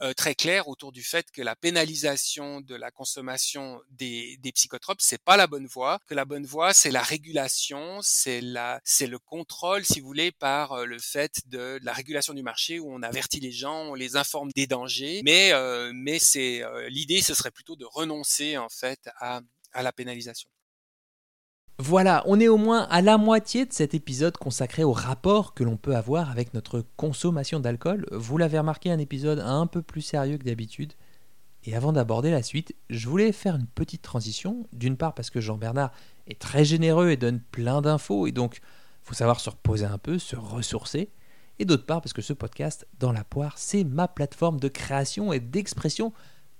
euh, très clair autour du fait que la pénalisation de la consommation des, des psychotropes, c'est pas la bonne voie. Que la bonne voie, c'est la régulation, c'est la, c'est le contrôle, si vous voulez, par euh, le fait de, de la régulation du marché où on avertit les gens, on les informe des dangers. Mais, euh, mais c'est euh, l'idée, ce serait plutôt de renoncer en fait à, à la pénalisation. Voilà, on est au moins à la moitié de cet épisode consacré au rapport que l'on peut avoir avec notre consommation d'alcool. Vous l'avez remarqué, un épisode un peu plus sérieux que d'habitude. Et avant d'aborder la suite, je voulais faire une petite transition. D'une part parce que Jean-Bernard est très généreux et donne plein d'infos, et donc faut savoir se reposer un peu, se ressourcer. Et d'autre part parce que ce podcast, Dans la poire, c'est ma plateforme de création et d'expression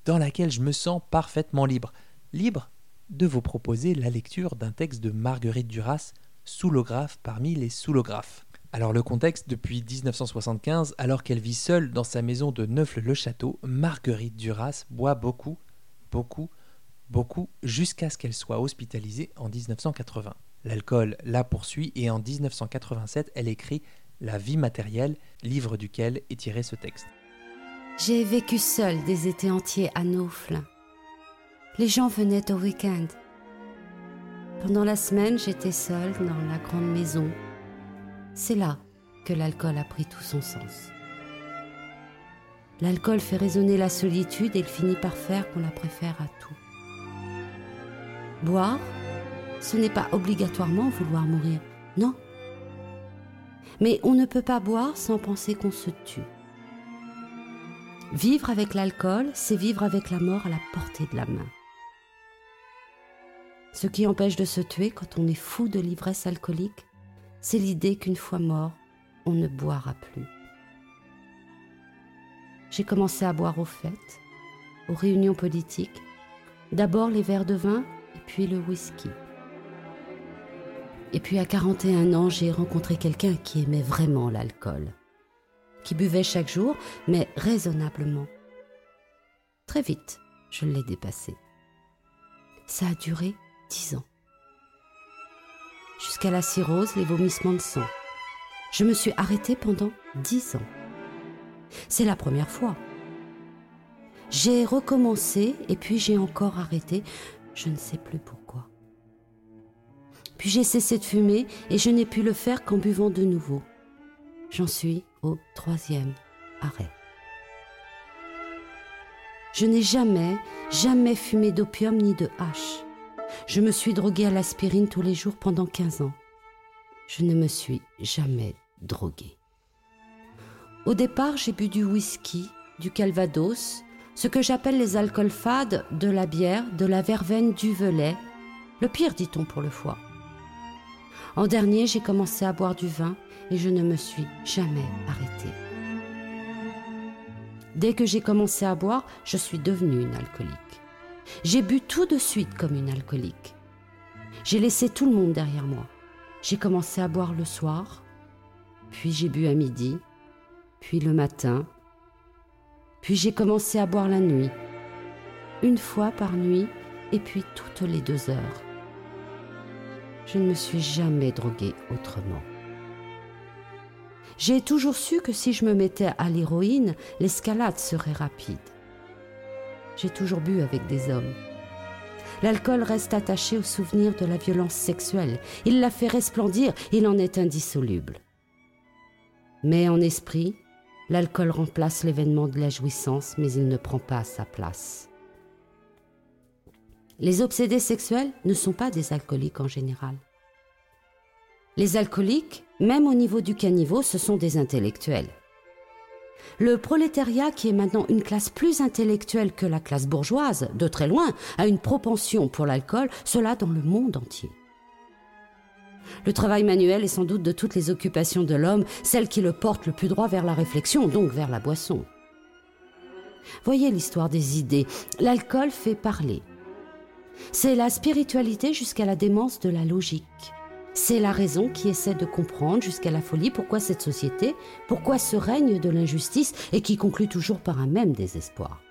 dans laquelle je me sens parfaitement libre. Libre de vous proposer la lecture d'un texte de Marguerite Duras, soulographe parmi les soulographes. Alors le contexte, depuis 1975, alors qu'elle vit seule dans sa maison de Neufle-le-Château, Marguerite Duras boit beaucoup, beaucoup, beaucoup, jusqu'à ce qu'elle soit hospitalisée en 1980. L'alcool la poursuit et en 1987, elle écrit La vie matérielle, livre duquel est tiré ce texte. J'ai vécu seule des étés entiers à Naufle. Les gens venaient au week-end. Pendant la semaine, j'étais seule dans la grande maison. C'est là que l'alcool a pris tout son sens. L'alcool fait résonner la solitude et il finit par faire qu'on la préfère à tout. Boire, ce n'est pas obligatoirement vouloir mourir, non. Mais on ne peut pas boire sans penser qu'on se tue. Vivre avec l'alcool, c'est vivre avec la mort à la portée de la main. Ce qui empêche de se tuer quand on est fou de l'ivresse alcoolique, c'est l'idée qu'une fois mort, on ne boira plus. J'ai commencé à boire aux fêtes, aux réunions politiques, d'abord les verres de vin et puis le whisky. Et puis à 41 ans, j'ai rencontré quelqu'un qui aimait vraiment l'alcool qui buvait chaque jour, mais raisonnablement. Très vite, je l'ai dépassé. Ça a duré Jusqu'à la cirrhose, les vomissements de sang. Je me suis arrêtée pendant dix ans. C'est la première fois. J'ai recommencé et puis j'ai encore arrêté, je ne sais plus pourquoi. Puis j'ai cessé de fumer et je n'ai pu le faire qu'en buvant de nouveau. J'en suis au troisième arrêt. Je n'ai jamais, jamais fumé d'opium ni de hache. Je me suis droguée à l'aspirine tous les jours pendant 15 ans. Je ne me suis jamais droguée. Au départ, j'ai bu du whisky, du calvados, ce que j'appelle les alcools fades, de la bière, de la verveine, du velay, le pire, dit-on, pour le foie. En dernier, j'ai commencé à boire du vin et je ne me suis jamais arrêtée. Dès que j'ai commencé à boire, je suis devenue une alcoolique. J'ai bu tout de suite comme une alcoolique. J'ai laissé tout le monde derrière moi. J'ai commencé à boire le soir, puis j'ai bu à midi, puis le matin, puis j'ai commencé à boire la nuit, une fois par nuit et puis toutes les deux heures. Je ne me suis jamais droguée autrement. J'ai toujours su que si je me mettais à l'héroïne, l'escalade serait rapide. J'ai toujours bu avec des hommes. L'alcool reste attaché au souvenir de la violence sexuelle. Il la fait resplendir, il en est indissoluble. Mais en esprit, l'alcool remplace l'événement de la jouissance, mais il ne prend pas sa place. Les obsédés sexuels ne sont pas des alcooliques en général. Les alcooliques, même au niveau du caniveau, ce sont des intellectuels. Le prolétariat, qui est maintenant une classe plus intellectuelle que la classe bourgeoise, de très loin, a une propension pour l'alcool, cela dans le monde entier. Le travail manuel est sans doute de toutes les occupations de l'homme celle qui le porte le plus droit vers la réflexion, donc vers la boisson. Voyez l'histoire des idées. L'alcool fait parler. C'est la spiritualité jusqu'à la démence de la logique. C'est la raison qui essaie de comprendre jusqu'à la folie pourquoi cette société, pourquoi ce règne de l'injustice et qui conclut toujours par un même désespoir.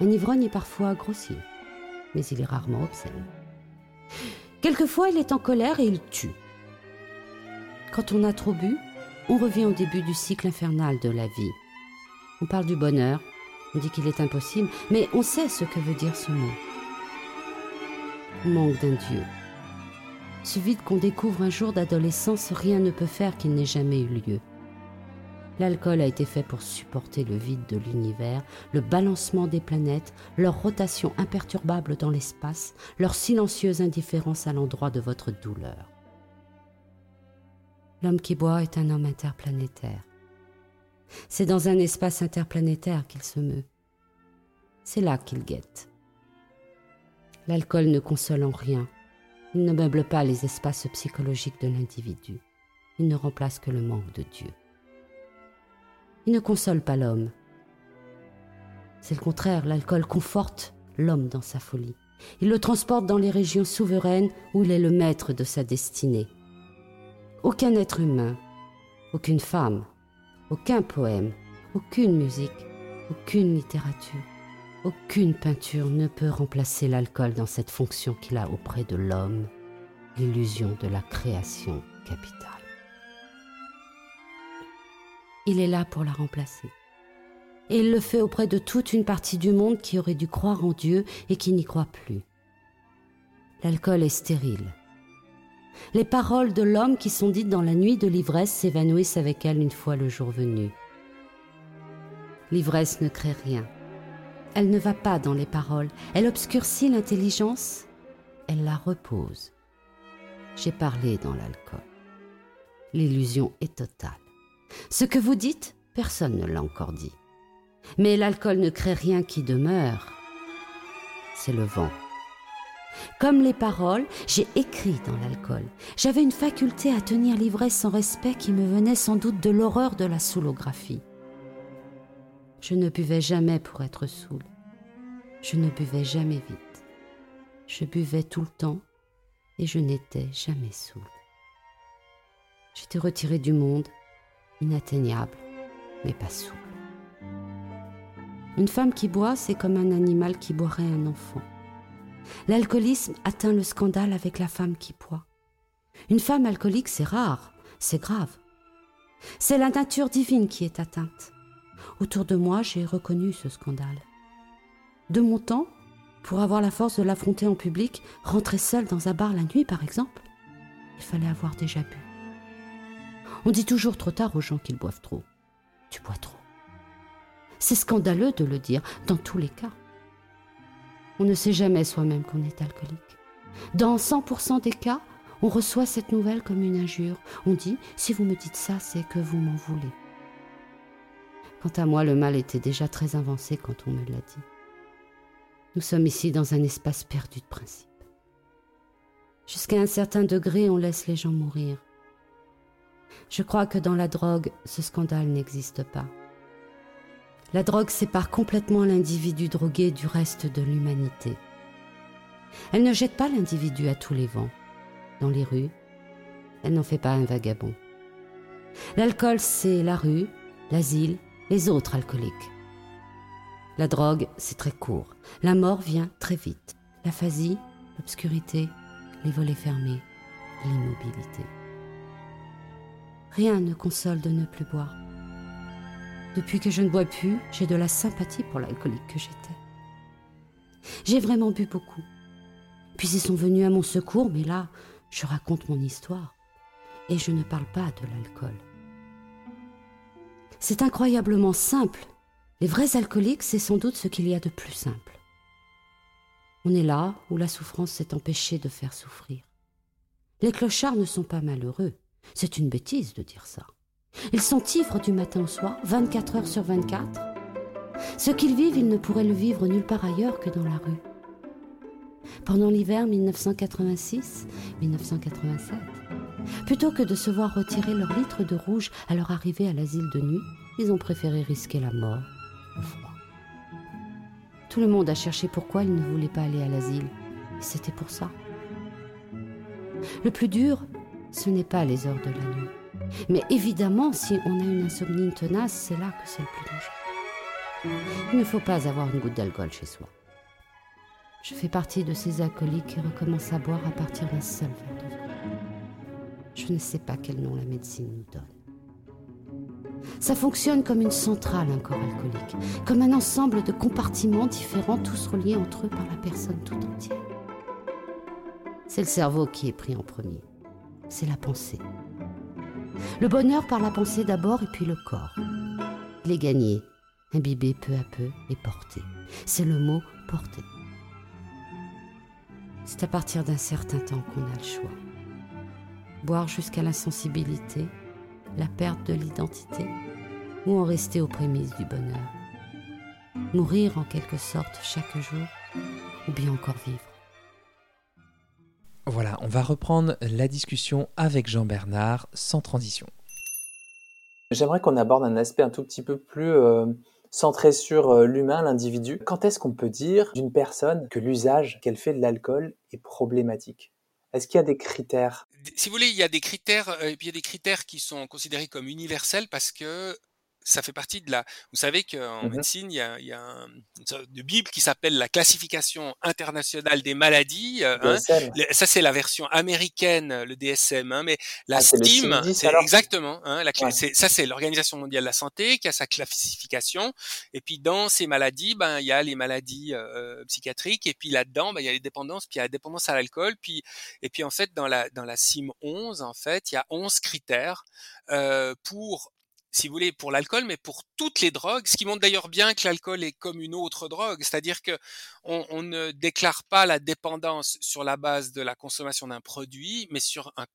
Un ivrogne est parfois grossier, mais il est rarement obscène. Quelquefois, il est en colère et il tue. Quand on a trop bu, on revient au début du cycle infernal de la vie. On parle du bonheur, on dit qu'il est impossible, mais on sait ce que veut dire ce mot. Manque d'un Dieu. Ce vide qu'on découvre un jour d'adolescence, rien ne peut faire qu'il n'ait jamais eu lieu. L'alcool a été fait pour supporter le vide de l'univers, le balancement des planètes, leur rotation imperturbable dans l'espace, leur silencieuse indifférence à l'endroit de votre douleur. L'homme qui boit est un homme interplanétaire. C'est dans un espace interplanétaire qu'il se meut. C'est là qu'il guette. L'alcool ne console en rien. Il ne meuble pas les espaces psychologiques de l'individu. Il ne remplace que le manque de Dieu. Il ne console pas l'homme. C'est le contraire, l'alcool conforte l'homme dans sa folie. Il le transporte dans les régions souveraines où il est le maître de sa destinée. Aucun être humain, aucune femme, aucun poème, aucune musique, aucune littérature, aucune peinture ne peut remplacer l'alcool dans cette fonction qu'il a auprès de l'homme, l'illusion de la création capitale. Il est là pour la remplacer. Et il le fait auprès de toute une partie du monde qui aurait dû croire en Dieu et qui n'y croit plus. L'alcool est stérile. Les paroles de l'homme qui sont dites dans la nuit de l'ivresse s'évanouissent avec elle une fois le jour venu. L'ivresse ne crée rien. Elle ne va pas dans les paroles. Elle obscurcit l'intelligence. Elle la repose. J'ai parlé dans l'alcool. L'illusion est totale. Ce que vous dites, personne ne l'a encore dit. Mais l'alcool ne crée rien qui demeure. C'est le vent. Comme les paroles, j'ai écrit dans l'alcool. J'avais une faculté à tenir l'ivresse sans respect qui me venait sans doute de l'horreur de la soulographie. Je ne buvais jamais pour être saoul. Je ne buvais jamais vite. Je buvais tout le temps et je n'étais jamais saoul. J'étais retiré du monde, inatteignable, mais pas saoul. Une femme qui boit, c'est comme un animal qui boirait un enfant. L'alcoolisme atteint le scandale avec la femme qui boit. Une femme alcoolique, c'est rare, c'est grave. C'est la nature divine qui est atteinte. Autour de moi, j'ai reconnu ce scandale. De mon temps, pour avoir la force de l'affronter en public, rentrer seule dans un bar la nuit, par exemple, il fallait avoir déjà bu. On dit toujours trop tard aux gens qu'ils boivent trop. Tu bois trop. C'est scandaleux de le dire, dans tous les cas. On ne sait jamais soi-même qu'on est alcoolique. Dans 100% des cas, on reçoit cette nouvelle comme une injure. On dit, si vous me dites ça, c'est que vous m'en voulez. Quant à moi, le mal était déjà très avancé quand on me l'a dit. Nous sommes ici dans un espace perdu de principe. Jusqu'à un certain degré, on laisse les gens mourir. Je crois que dans la drogue, ce scandale n'existe pas. La drogue sépare complètement l'individu drogué du reste de l'humanité. Elle ne jette pas l'individu à tous les vents, dans les rues. Elle n'en fait pas un vagabond. L'alcool, c'est la rue, l'asile, les autres alcooliques. La drogue, c'est très court. La mort vient très vite. L'aphasie, l'obscurité, les volets fermés, l'immobilité. Rien ne console de ne plus boire. Depuis que je ne bois plus, j'ai de la sympathie pour l'alcoolique que j'étais. J'ai vraiment bu beaucoup. Puis ils sont venus à mon secours, mais là, je raconte mon histoire. Et je ne parle pas de l'alcool. C'est incroyablement simple. Les vrais alcooliques, c'est sans doute ce qu'il y a de plus simple. On est là où la souffrance s'est empêchée de faire souffrir. Les clochards ne sont pas malheureux. C'est une bêtise de dire ça. Ils sont ivres du matin au soir, 24 heures sur 24. Ce qu'ils vivent, ils ne pourraient le vivre nulle part ailleurs que dans la rue. Pendant l'hiver 1986-1987, plutôt que de se voir retirer leur litre de rouge à leur arrivée à l'asile de nuit, ils ont préféré risquer la mort, le froid. Tout le monde a cherché pourquoi ils ne voulaient pas aller à l'asile. C'était pour ça. Le plus dur, ce n'est pas les heures de la nuit. Mais évidemment, si on a une insomnie tenace, c'est là que c'est le plus dangereux. Il ne faut pas avoir une goutte d'alcool chez soi. Je fais partie de ces alcooliques qui recommencent à boire à partir d'un seul verre de vin. Je ne sais pas quel nom la médecine nous donne. Ça fonctionne comme une centrale, un corps alcoolique, comme un ensemble de compartiments différents, tous reliés entre eux par la personne tout entière. C'est le cerveau qui est pris en premier. C'est la pensée. Le bonheur par la pensée d'abord et puis le corps. Il est gagné, imbibé peu à peu et porté. C'est le mot porter. C'est à partir d'un certain temps qu'on a le choix. Boire jusqu'à l'insensibilité, la perte de l'identité, ou en rester aux prémices du bonheur. Mourir en quelque sorte chaque jour, ou bien encore vivre. Voilà, on va reprendre la discussion avec Jean-Bernard sans transition. J'aimerais qu'on aborde un aspect un tout petit peu plus euh, centré sur euh, l'humain, l'individu. Quand est-ce qu'on peut dire d'une personne que l'usage qu'elle fait de l'alcool est problématique? Est-ce qu'il y a des critères? Si vous voulez, il y a des critères, euh, et puis il y a des critères qui sont considérés comme universels parce que ça fait partie de la. Vous savez qu'en Mmh médecine, il y a, il y a un- une sorte de bible qui s'appelle la classification internationale des maladies. euh, hein. Ça, c'est la version américaine, le DSM, hein, mais la Ah, STIM, CIM-10 c'est exactement. Hein, la Ouais. ça, c'est l'Organisation mondiale de la santé qui a sa classification. Et puis dans ces maladies, ben il y a les maladies euh, psychiatriques, et puis là-dedans, ben, il y a les dépendances, puis il y a la dépendance à l'alcool, puis et puis en fait dans la dans la CIM 11, en fait, il y a 11 critères euh, pour si vous voulez, pour l'alcool, mais pour toutes les drogues, ce qui montre d'ailleurs bien que l'alcool est comme une autre drogue, c'est-à-dire que on, ne déclare pas la dépendance sur la base de la consommation d'un produit, mais sur un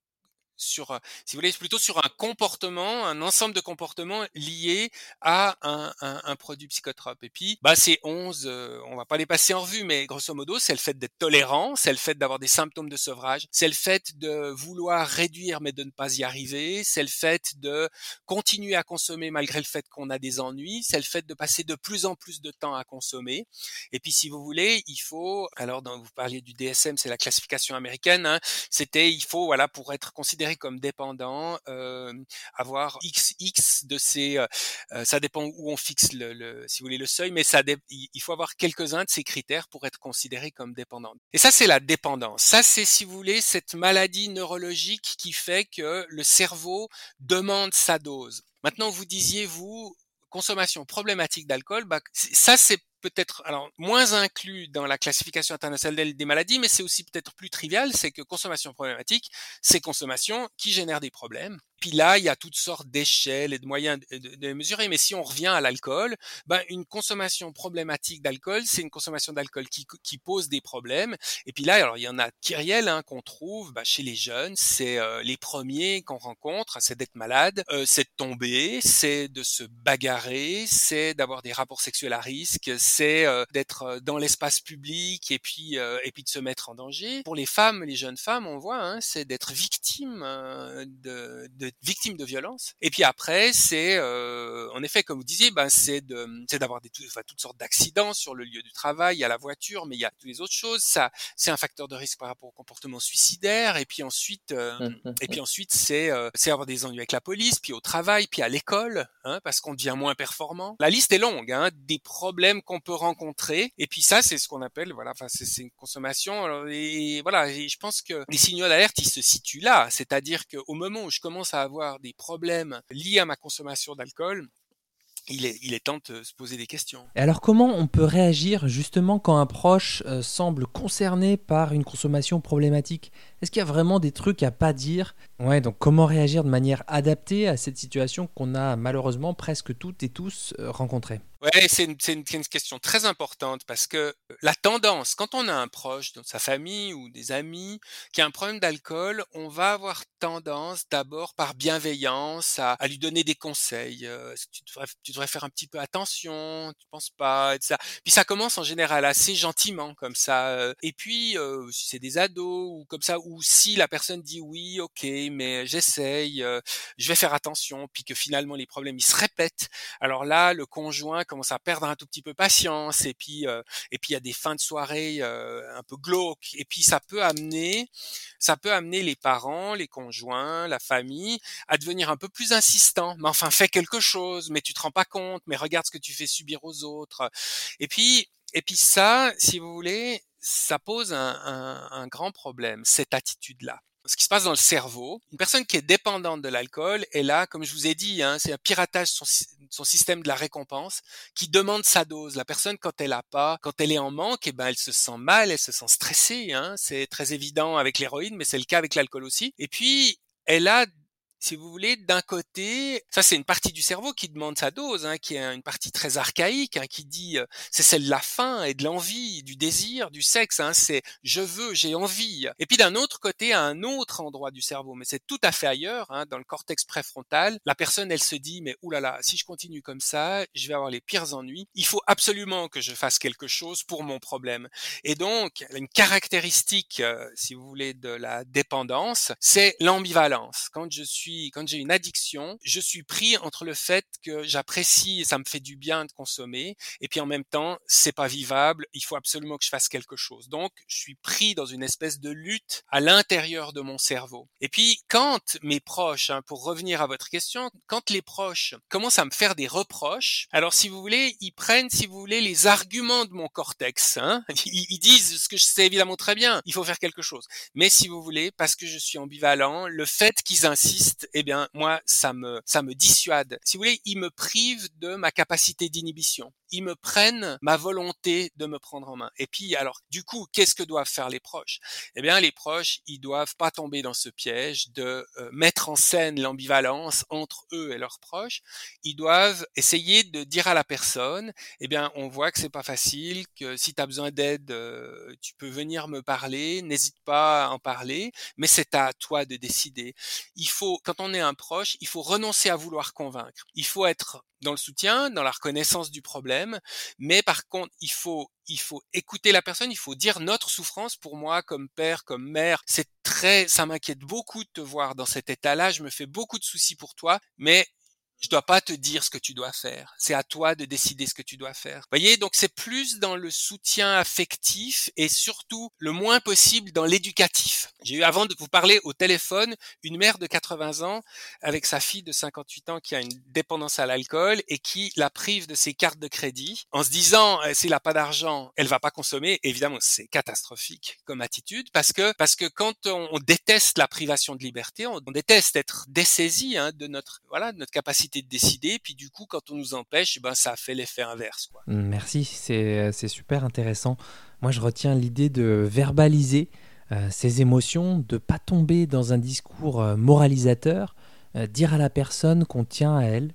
sur, euh, si vous voulez, plutôt sur un comportement, un ensemble de comportements liés à un, un, un produit psychotrope. Et puis, bah, ces 11, euh, on va pas les passer en revue, mais grosso modo, c'est le fait d'être tolérant, c'est le fait d'avoir des symptômes de sevrage, c'est le fait de vouloir réduire mais de ne pas y arriver, c'est le fait de continuer à consommer malgré le fait qu'on a des ennuis, c'est le fait de passer de plus en plus de temps à consommer. Et puis, si vous voulez, il faut, alors, dans, vous parliez du DSM, c'est la classification américaine, hein, c'était, il faut, voilà, pour être considéré comme dépendant, euh, avoir XX de ces, euh, euh, ça dépend où on fixe le, le, si vous voulez, le seuil, mais ça, il faut avoir quelques-uns de ces critères pour être considéré comme dépendant. Et ça, c'est la dépendance. Ça, c'est, si vous voulez, cette maladie neurologique qui fait que le cerveau demande sa dose. Maintenant, vous disiez, vous, consommation problématique d'alcool, bah, ça, c'est peut-être alors moins inclus dans la classification internationale des maladies, mais c'est aussi peut-être plus trivial, c'est que consommation problématique, c'est consommation qui génère des problèmes. Puis là, il y a toutes sortes d'échelles et de moyens de, mesurer. Mais si on revient à l'alcool, ben une consommation problématique d'alcool, c'est une consommation d'alcool qui, qui, pose des problèmes. Et puis là, alors il y en a kyriel hein, qu'on trouve ben, chez les jeunes, c'est euh, les premiers qu'on rencontre, c'est d'être malade, euh, c'est de tomber, c'est de se bagarrer, c'est d'avoir des rapports sexuels à risque, c'est euh, d'être euh, dans l'espace public et puis euh, et puis de se mettre en danger. Pour les femmes, les jeunes femmes, on voit, hein, c'est d'être victime de, de victime de violence. Et puis après, c'est en effet, comme vous disiez, ben c'est de c'est d'avoir des enfin, toutes sortes d'accidents sur le lieu du travail, il y a la voiture, mais il y a toutes les autres choses. Ça, c'est un facteur de risque par rapport au comportement suicidaire. Et puis ensuite, mmh, et puis ensuite, c'est c'est avoir des ennuis avec la police, puis au travail, puis à l'école, hein, parce qu'on devient moins performant. La liste est longue, hein, des problèmes qu'on peut rencontrer. Et puis ça, c'est ce qu'on appelle, voilà, enfin, c'est une consommation. Et voilà, je pense que les signaux d'alerte, ils se situent là. C'est-à-dire qu'au moment où je commence à avoir des problèmes liés à ma consommation d'alcool, il est, il est, temps de se poser des questions. Et alors comment on peut réagir justement quand un proche euh, semble concerné par une consommation problématique? Est-ce qu'il y a vraiment des trucs à pas dire? Ouais, donc comment réagir de manière adaptée à cette situation qu'on a malheureusement presque toutes et tous euh, Ouais, c'est une, une, une, question très importante parce que la tendance, quand on a un proche dans sa famille ou des amis qui a un problème d'alcool, on va avoir tendance d'abord par bienveillance à, à, lui donner des conseils. Euh, tu, devrais, tu, devrais, faire un petit peu attention, tu penses pas, etc. Puis ça commence en général assez gentiment comme ça. Euh, et puis euh, si c'est des ados ou comme ça, ou si la personne dit oui, ok, mais j'essaye, euh, je vais faire attention, puis que finalement les problèmes ils se répètent. Alors là, le conjoint commence à perdre un tout petit peu patience et puis euh, et puis il y a des fins de soirée euh, un peu glauques et puis ça peut amener ça peut amener les parents, les conjoints, la famille à devenir un peu plus insistants. Mais enfin fais quelque chose, mais tu te rends pas compte, mais regarde ce que tu fais subir aux autres. Et puis et puis ça, si vous voulez, ça pose un, un, un grand problème cette attitude là ce qui se passe dans le cerveau. Une personne qui est dépendante de l'alcool est là, comme je vous ai dit, hein, c'est un piratage son, son système de la récompense qui demande sa dose. La personne, quand elle a pas, quand elle est en manque, eh ben elle se sent mal, elle se sent stressée. Hein. C'est très évident avec l'héroïne, mais c'est le cas avec l'alcool aussi. Et puis elle a si vous voulez, d'un côté, ça c'est une partie du cerveau qui demande sa dose, hein, qui est une partie très archaïque, hein, qui dit, euh, c'est celle de la faim et de l'envie, du désir, du sexe, hein, c'est je veux, j'ai envie. Et puis d'un autre côté, à un autre endroit du cerveau, mais c'est tout à fait ailleurs, hein, dans le cortex préfrontal, la personne, elle se dit, mais oulala, si je continue comme ça, je vais avoir les pires ennuis. Il faut absolument que je fasse quelque chose pour mon problème. Et donc, une caractéristique, euh, si vous voulez, de la dépendance, c'est l'ambivalence. Quand je suis quand j'ai une addiction, je suis pris entre le fait que j'apprécie et ça me fait du bien de consommer, et puis en même temps, c'est pas vivable, il faut absolument que je fasse quelque chose. Donc, je suis pris dans une espèce de lutte à l'intérieur de mon cerveau. Et puis, quand mes proches, hein, pour revenir à votre question, quand les proches commencent à me faire des reproches, alors si vous voulez, ils prennent, si vous voulez, les arguments de mon cortex. Hein, ils, ils disent ce que je sais évidemment très bien, il faut faire quelque chose. Mais si vous voulez, parce que je suis ambivalent, le fait qu'ils insistent eh bien moi ça me ça me dissuade. Si vous voulez, ils me privent de ma capacité d'inhibition. Ils me prennent ma volonté de me prendre en main. Et puis alors du coup, qu'est-ce que doivent faire les proches? Eh bien les proches, ils doivent pas tomber dans ce piège de euh, mettre en scène l'ambivalence entre eux et leurs proches. Ils doivent essayer de dire à la personne, eh bien on voit que c'est pas facile, que si tu as besoin d'aide, euh, tu peux venir me parler, n'hésite pas à en parler, mais c'est à toi de décider. Il faut quand on est un proche, il faut renoncer à vouloir convaincre. Il faut être dans le soutien, dans la reconnaissance du problème, mais par contre, il faut il faut écouter la personne, il faut dire notre souffrance pour moi comme père, comme mère. C'est très ça m'inquiète beaucoup de te voir dans cet état-là, je me fais beaucoup de soucis pour toi, mais je dois pas te dire ce que tu dois faire. C'est à toi de décider ce que tu dois faire. Vous voyez, donc c'est plus dans le soutien affectif et surtout le moins possible dans l'éducatif. J'ai eu avant de vous parler au téléphone une mère de 80 ans avec sa fille de 58 ans qui a une dépendance à l'alcool et qui la prive de ses cartes de crédit en se disant euh, s'il n'a pas d'argent, elle va pas consommer. Évidemment, c'est catastrophique comme attitude parce que parce que quand on, déteste la privation de liberté, on, déteste être dessaisi hein, de notre voilà de notre capacité de décider. Puis du coup, quand on nous empêche, ben ça fait l'effet inverse. Quoi. Merci, c'est super intéressant. Moi, je retiens l'idée de verbaliser euh, ses émotions, de pas tomber dans un discours euh, moralisateur, euh, dire à la personne qu'on tient à elle,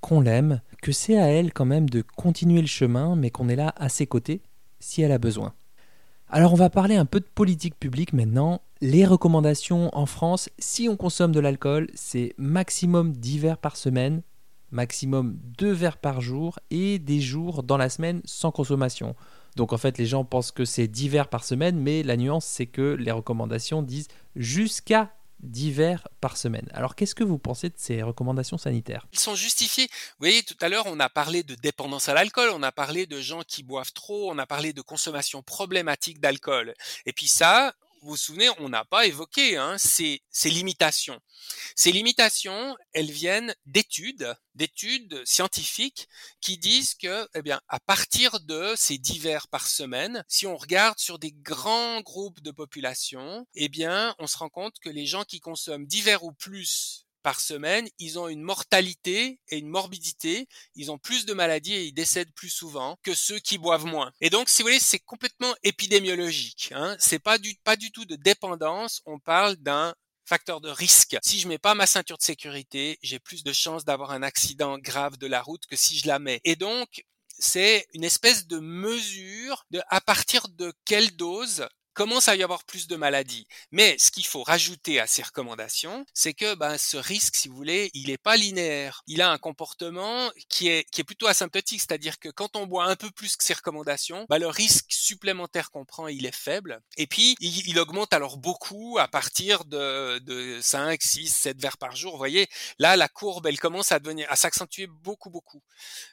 qu'on l'aime, que c'est à elle quand même de continuer le chemin, mais qu'on est là à ses côtés si elle a besoin. Alors on va parler un peu de politique publique maintenant. Les recommandations en France, si on consomme de l'alcool, c'est maximum 10 verres par semaine, maximum 2 verres par jour et des jours dans la semaine sans consommation. Donc en fait les gens pensent que c'est 10 verres par semaine, mais la nuance c'est que les recommandations disent jusqu'à divers par semaine. Alors qu'est-ce que vous pensez de ces recommandations sanitaires? Ils sont justifiés. Vous voyez, tout à l'heure, on a parlé de dépendance à l'alcool, on a parlé de gens qui boivent trop, on a parlé de consommation problématique d'alcool. Et puis ça, vous vous souvenez, on n'a pas évoqué hein, ces, ces limitations. Ces limitations, elles viennent d'études, d'études scientifiques qui disent que, eh bien, à partir de ces divers par semaine, si on regarde sur des grands groupes de population, eh bien, on se rend compte que les gens qui consomment divers ou plus par semaine, ils ont une mortalité et une morbidité, ils ont plus de maladies et ils décèdent plus souvent que ceux qui boivent moins. Et donc, si vous voulez, c'est complètement épidémiologique. Hein. C'est pas du pas du tout de dépendance. On parle d'un facteur de risque. Si je mets pas ma ceinture de sécurité, j'ai plus de chances d'avoir un accident grave de la route que si je la mets. Et donc, c'est une espèce de mesure de à partir de quelle dose commence à y avoir plus de maladies. Mais ce qu'il faut rajouter à ces recommandations, c'est que ben, ce risque, si vous voulez, il n'est pas linéaire. Il a un comportement qui est, qui est plutôt asymptotique, c'est-à-dire que quand on boit un peu plus que ces recommandations, ben, le risque supplémentaire qu'on prend, il est faible. Et puis, il, augmente alors beaucoup à partir de, de 5, 6, 7 verres par jour. Vous voyez, là, la courbe, elle commence à à s'accentuer beaucoup, beaucoup.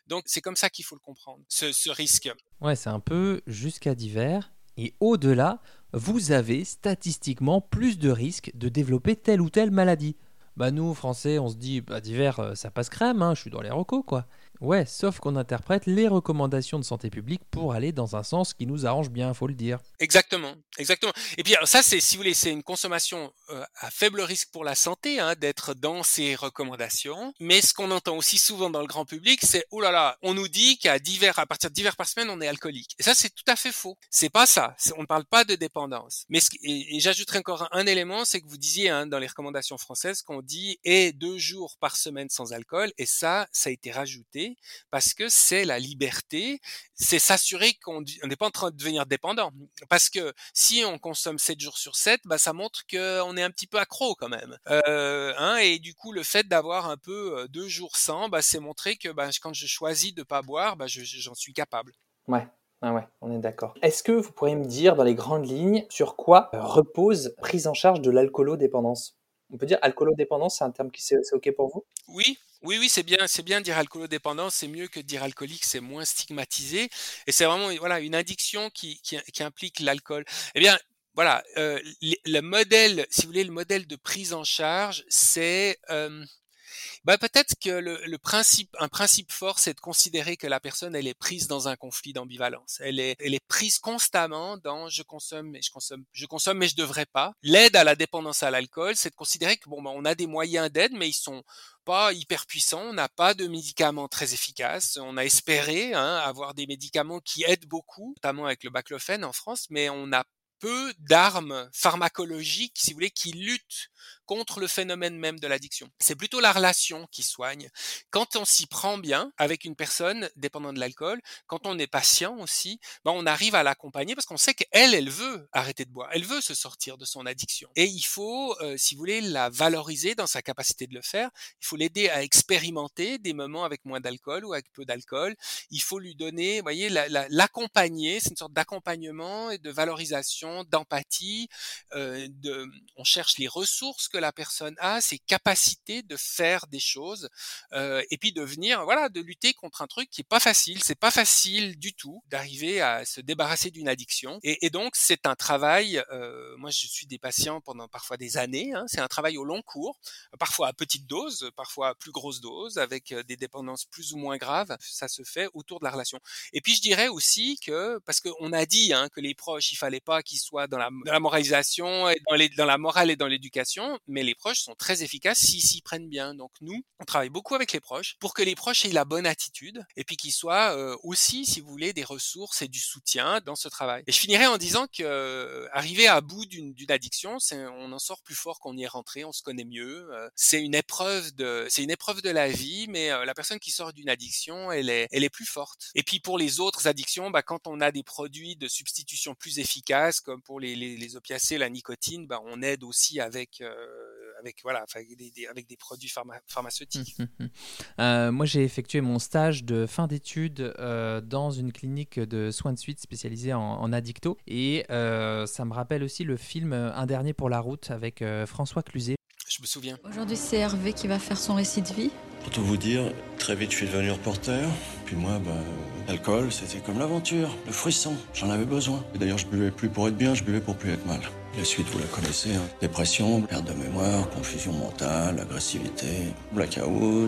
Donc, c'est comme ça qu'il faut le comprendre, ce, risque. Ouais, c'est un peu jusqu'à 10 verres et au-delà, vous avez statistiquement plus de risques de développer telle ou telle maladie. Bah nous, Français, on se dit, bah d'hiver, euh, ça passe crème, hein, je suis dans les recos, quoi. Ouais, sauf qu'on interprète les recommandations de santé publique pour aller dans un sens qui nous arrange bien, faut le dire. Exactement, exactement. Et puis ça, c'est, si vous voulez, c'est une consommation euh, à faible risque pour la santé, hein, d'être dans ces recommandations. Mais ce qu'on entend aussi souvent dans le grand public, c'est oh là là, on nous dit qu'à divers, à partir de divers par semaine, on est alcoolique. Et ça, c'est tout à fait faux. C'est pas ça. on ne parle pas de dépendance. Mais j'ajouterai encore un, élément, c'est que vous disiez hein, dans les recommandations françaises qu'on dit et deux jours par semaine sans alcool. Et ça, ça a été rajouté parce que c'est la liberté, c'est s'assurer qu'on n'est pas en train de devenir dépendant. Parce que si on consomme 7 jours sur 7, bah, ça montre qu'on est un petit peu accro quand même. Euh, hein, et du coup, le fait d'avoir un peu euh, deux jours sans, bah, c'est montrer que bah, quand je choisis de pas boire, bah, j'en suis capable. Ouais. Ouais, on est d'accord. Est-ce que vous pourriez me dire dans les grandes lignes sur quoi repose prise en charge de l'alcoolodépendance? On peut dire alcoolodépendance, c'est un terme qui c'est OK pour vous? Oui, oui, oui, c'est bien, c'est bien de dire alcoolodépendance, c'est mieux que de dire alcoolique, c'est moins stigmatisé. Et c'est vraiment voilà une addiction qui, qui, qui implique l'alcool. Eh bien, voilà, euh, le, modèle, si vous voulez, le modèle de prise en charge, c'est euh, bah, peut-être que le, le, principe, un principe fort, c'est de considérer que la personne, elle est prise dans un conflit d'ambivalence. Elle est, elle est prise constamment dans je consomme, mais je consomme, je consomme, mais je devrais pas. L'aide à la dépendance à l'alcool, c'est de considérer que bon, bah, on a des moyens d'aide, mais ils sont pas hyper puissants. On n'a pas de médicaments très efficaces. On a espéré hein, avoir des médicaments qui aident beaucoup, notamment avec le baclofène en France, mais on n'a peu d'armes pharmacologiques, si vous voulez, qui luttent contre le phénomène même de l'addiction. C'est plutôt la relation qui soigne. Quand on s'y prend bien avec une personne dépendante de l'alcool, quand on est patient aussi, ben on arrive à l'accompagner parce qu'on sait qu'elle, elle veut arrêter de boire, elle veut se sortir de son addiction. Et il faut, euh, si vous voulez, la valoriser dans sa capacité de le faire. Il faut l'aider à expérimenter des moments avec moins d'alcool ou avec peu d'alcool. Il faut lui donner, vous voyez, l'accompagner. La, c'est une sorte d'accompagnement et de valorisation, d'empathie. Euh, de, on cherche les ressources la personne a, ses capacités de faire des choses, euh, et puis de venir, voilà, de lutter contre un truc qui est pas facile. C'est pas facile du tout d'arriver à se débarrasser d'une addiction. Et, et donc c'est un travail. Euh, moi, je suis des patients pendant parfois des années. Hein, c'est un travail au long cours, parfois à petite dose, parfois à plus grosse dose, avec euh, des dépendances plus ou moins graves. Ça se fait autour de la relation. Et puis je dirais aussi que parce qu'on a dit hein, que les proches, il fallait pas qu'ils soient dans la, dans la moralisation et dans, les, dans la morale et dans l'éducation, mais les proches sont très efficaces s'ils s'y prennent bien. Donc nous, on travaille beaucoup avec les proches pour que les proches aient la bonne attitude et puis qu'ils soient euh, aussi, si vous voulez, des ressources et du soutien dans ce travail. Et je finirai en disant que euh, arriver à bout d'une addiction, on en sort plus fort qu'on y est rentré, on se connaît mieux. euh, c'est une épreuve de, c'est une épreuve de la vie, mais euh, la personne qui sort d'une addiction, elle est, elle est plus forte. Et puis pour les autres addictions, bah, quand on a des produits de substitution plus efficaces, comme pour les, les, les opiacés, la nicotine, bah, on aide aussi avec, euh, avec voilà, enfin, des, des- avec des produits pharma- pharmaceutiques. Euh, moi, j'ai effectué mon stage de fin d'études euh, dans une clinique de soins de suite spécialisée en, en addicto. Et euh, ça me rappelle aussi le film Un dernier pour la route avec euh, François Cluzet. Je me souviens. Aujourd'hui, c'est Hervé qui va faire son récit de vie. Pour tout vous dire, très vite je suis devenu reporter. Puis moi, bah, l'alcool, c'était comme l'aventure, le frisson. J'en avais besoin. Et d'ailleurs, je buvais plus pour être bien, je buvais pour plus être mal. La suite, vous la connaissez. hein. Dépression, perte de mémoire, confusion mentale, agressivité, blackout. euh,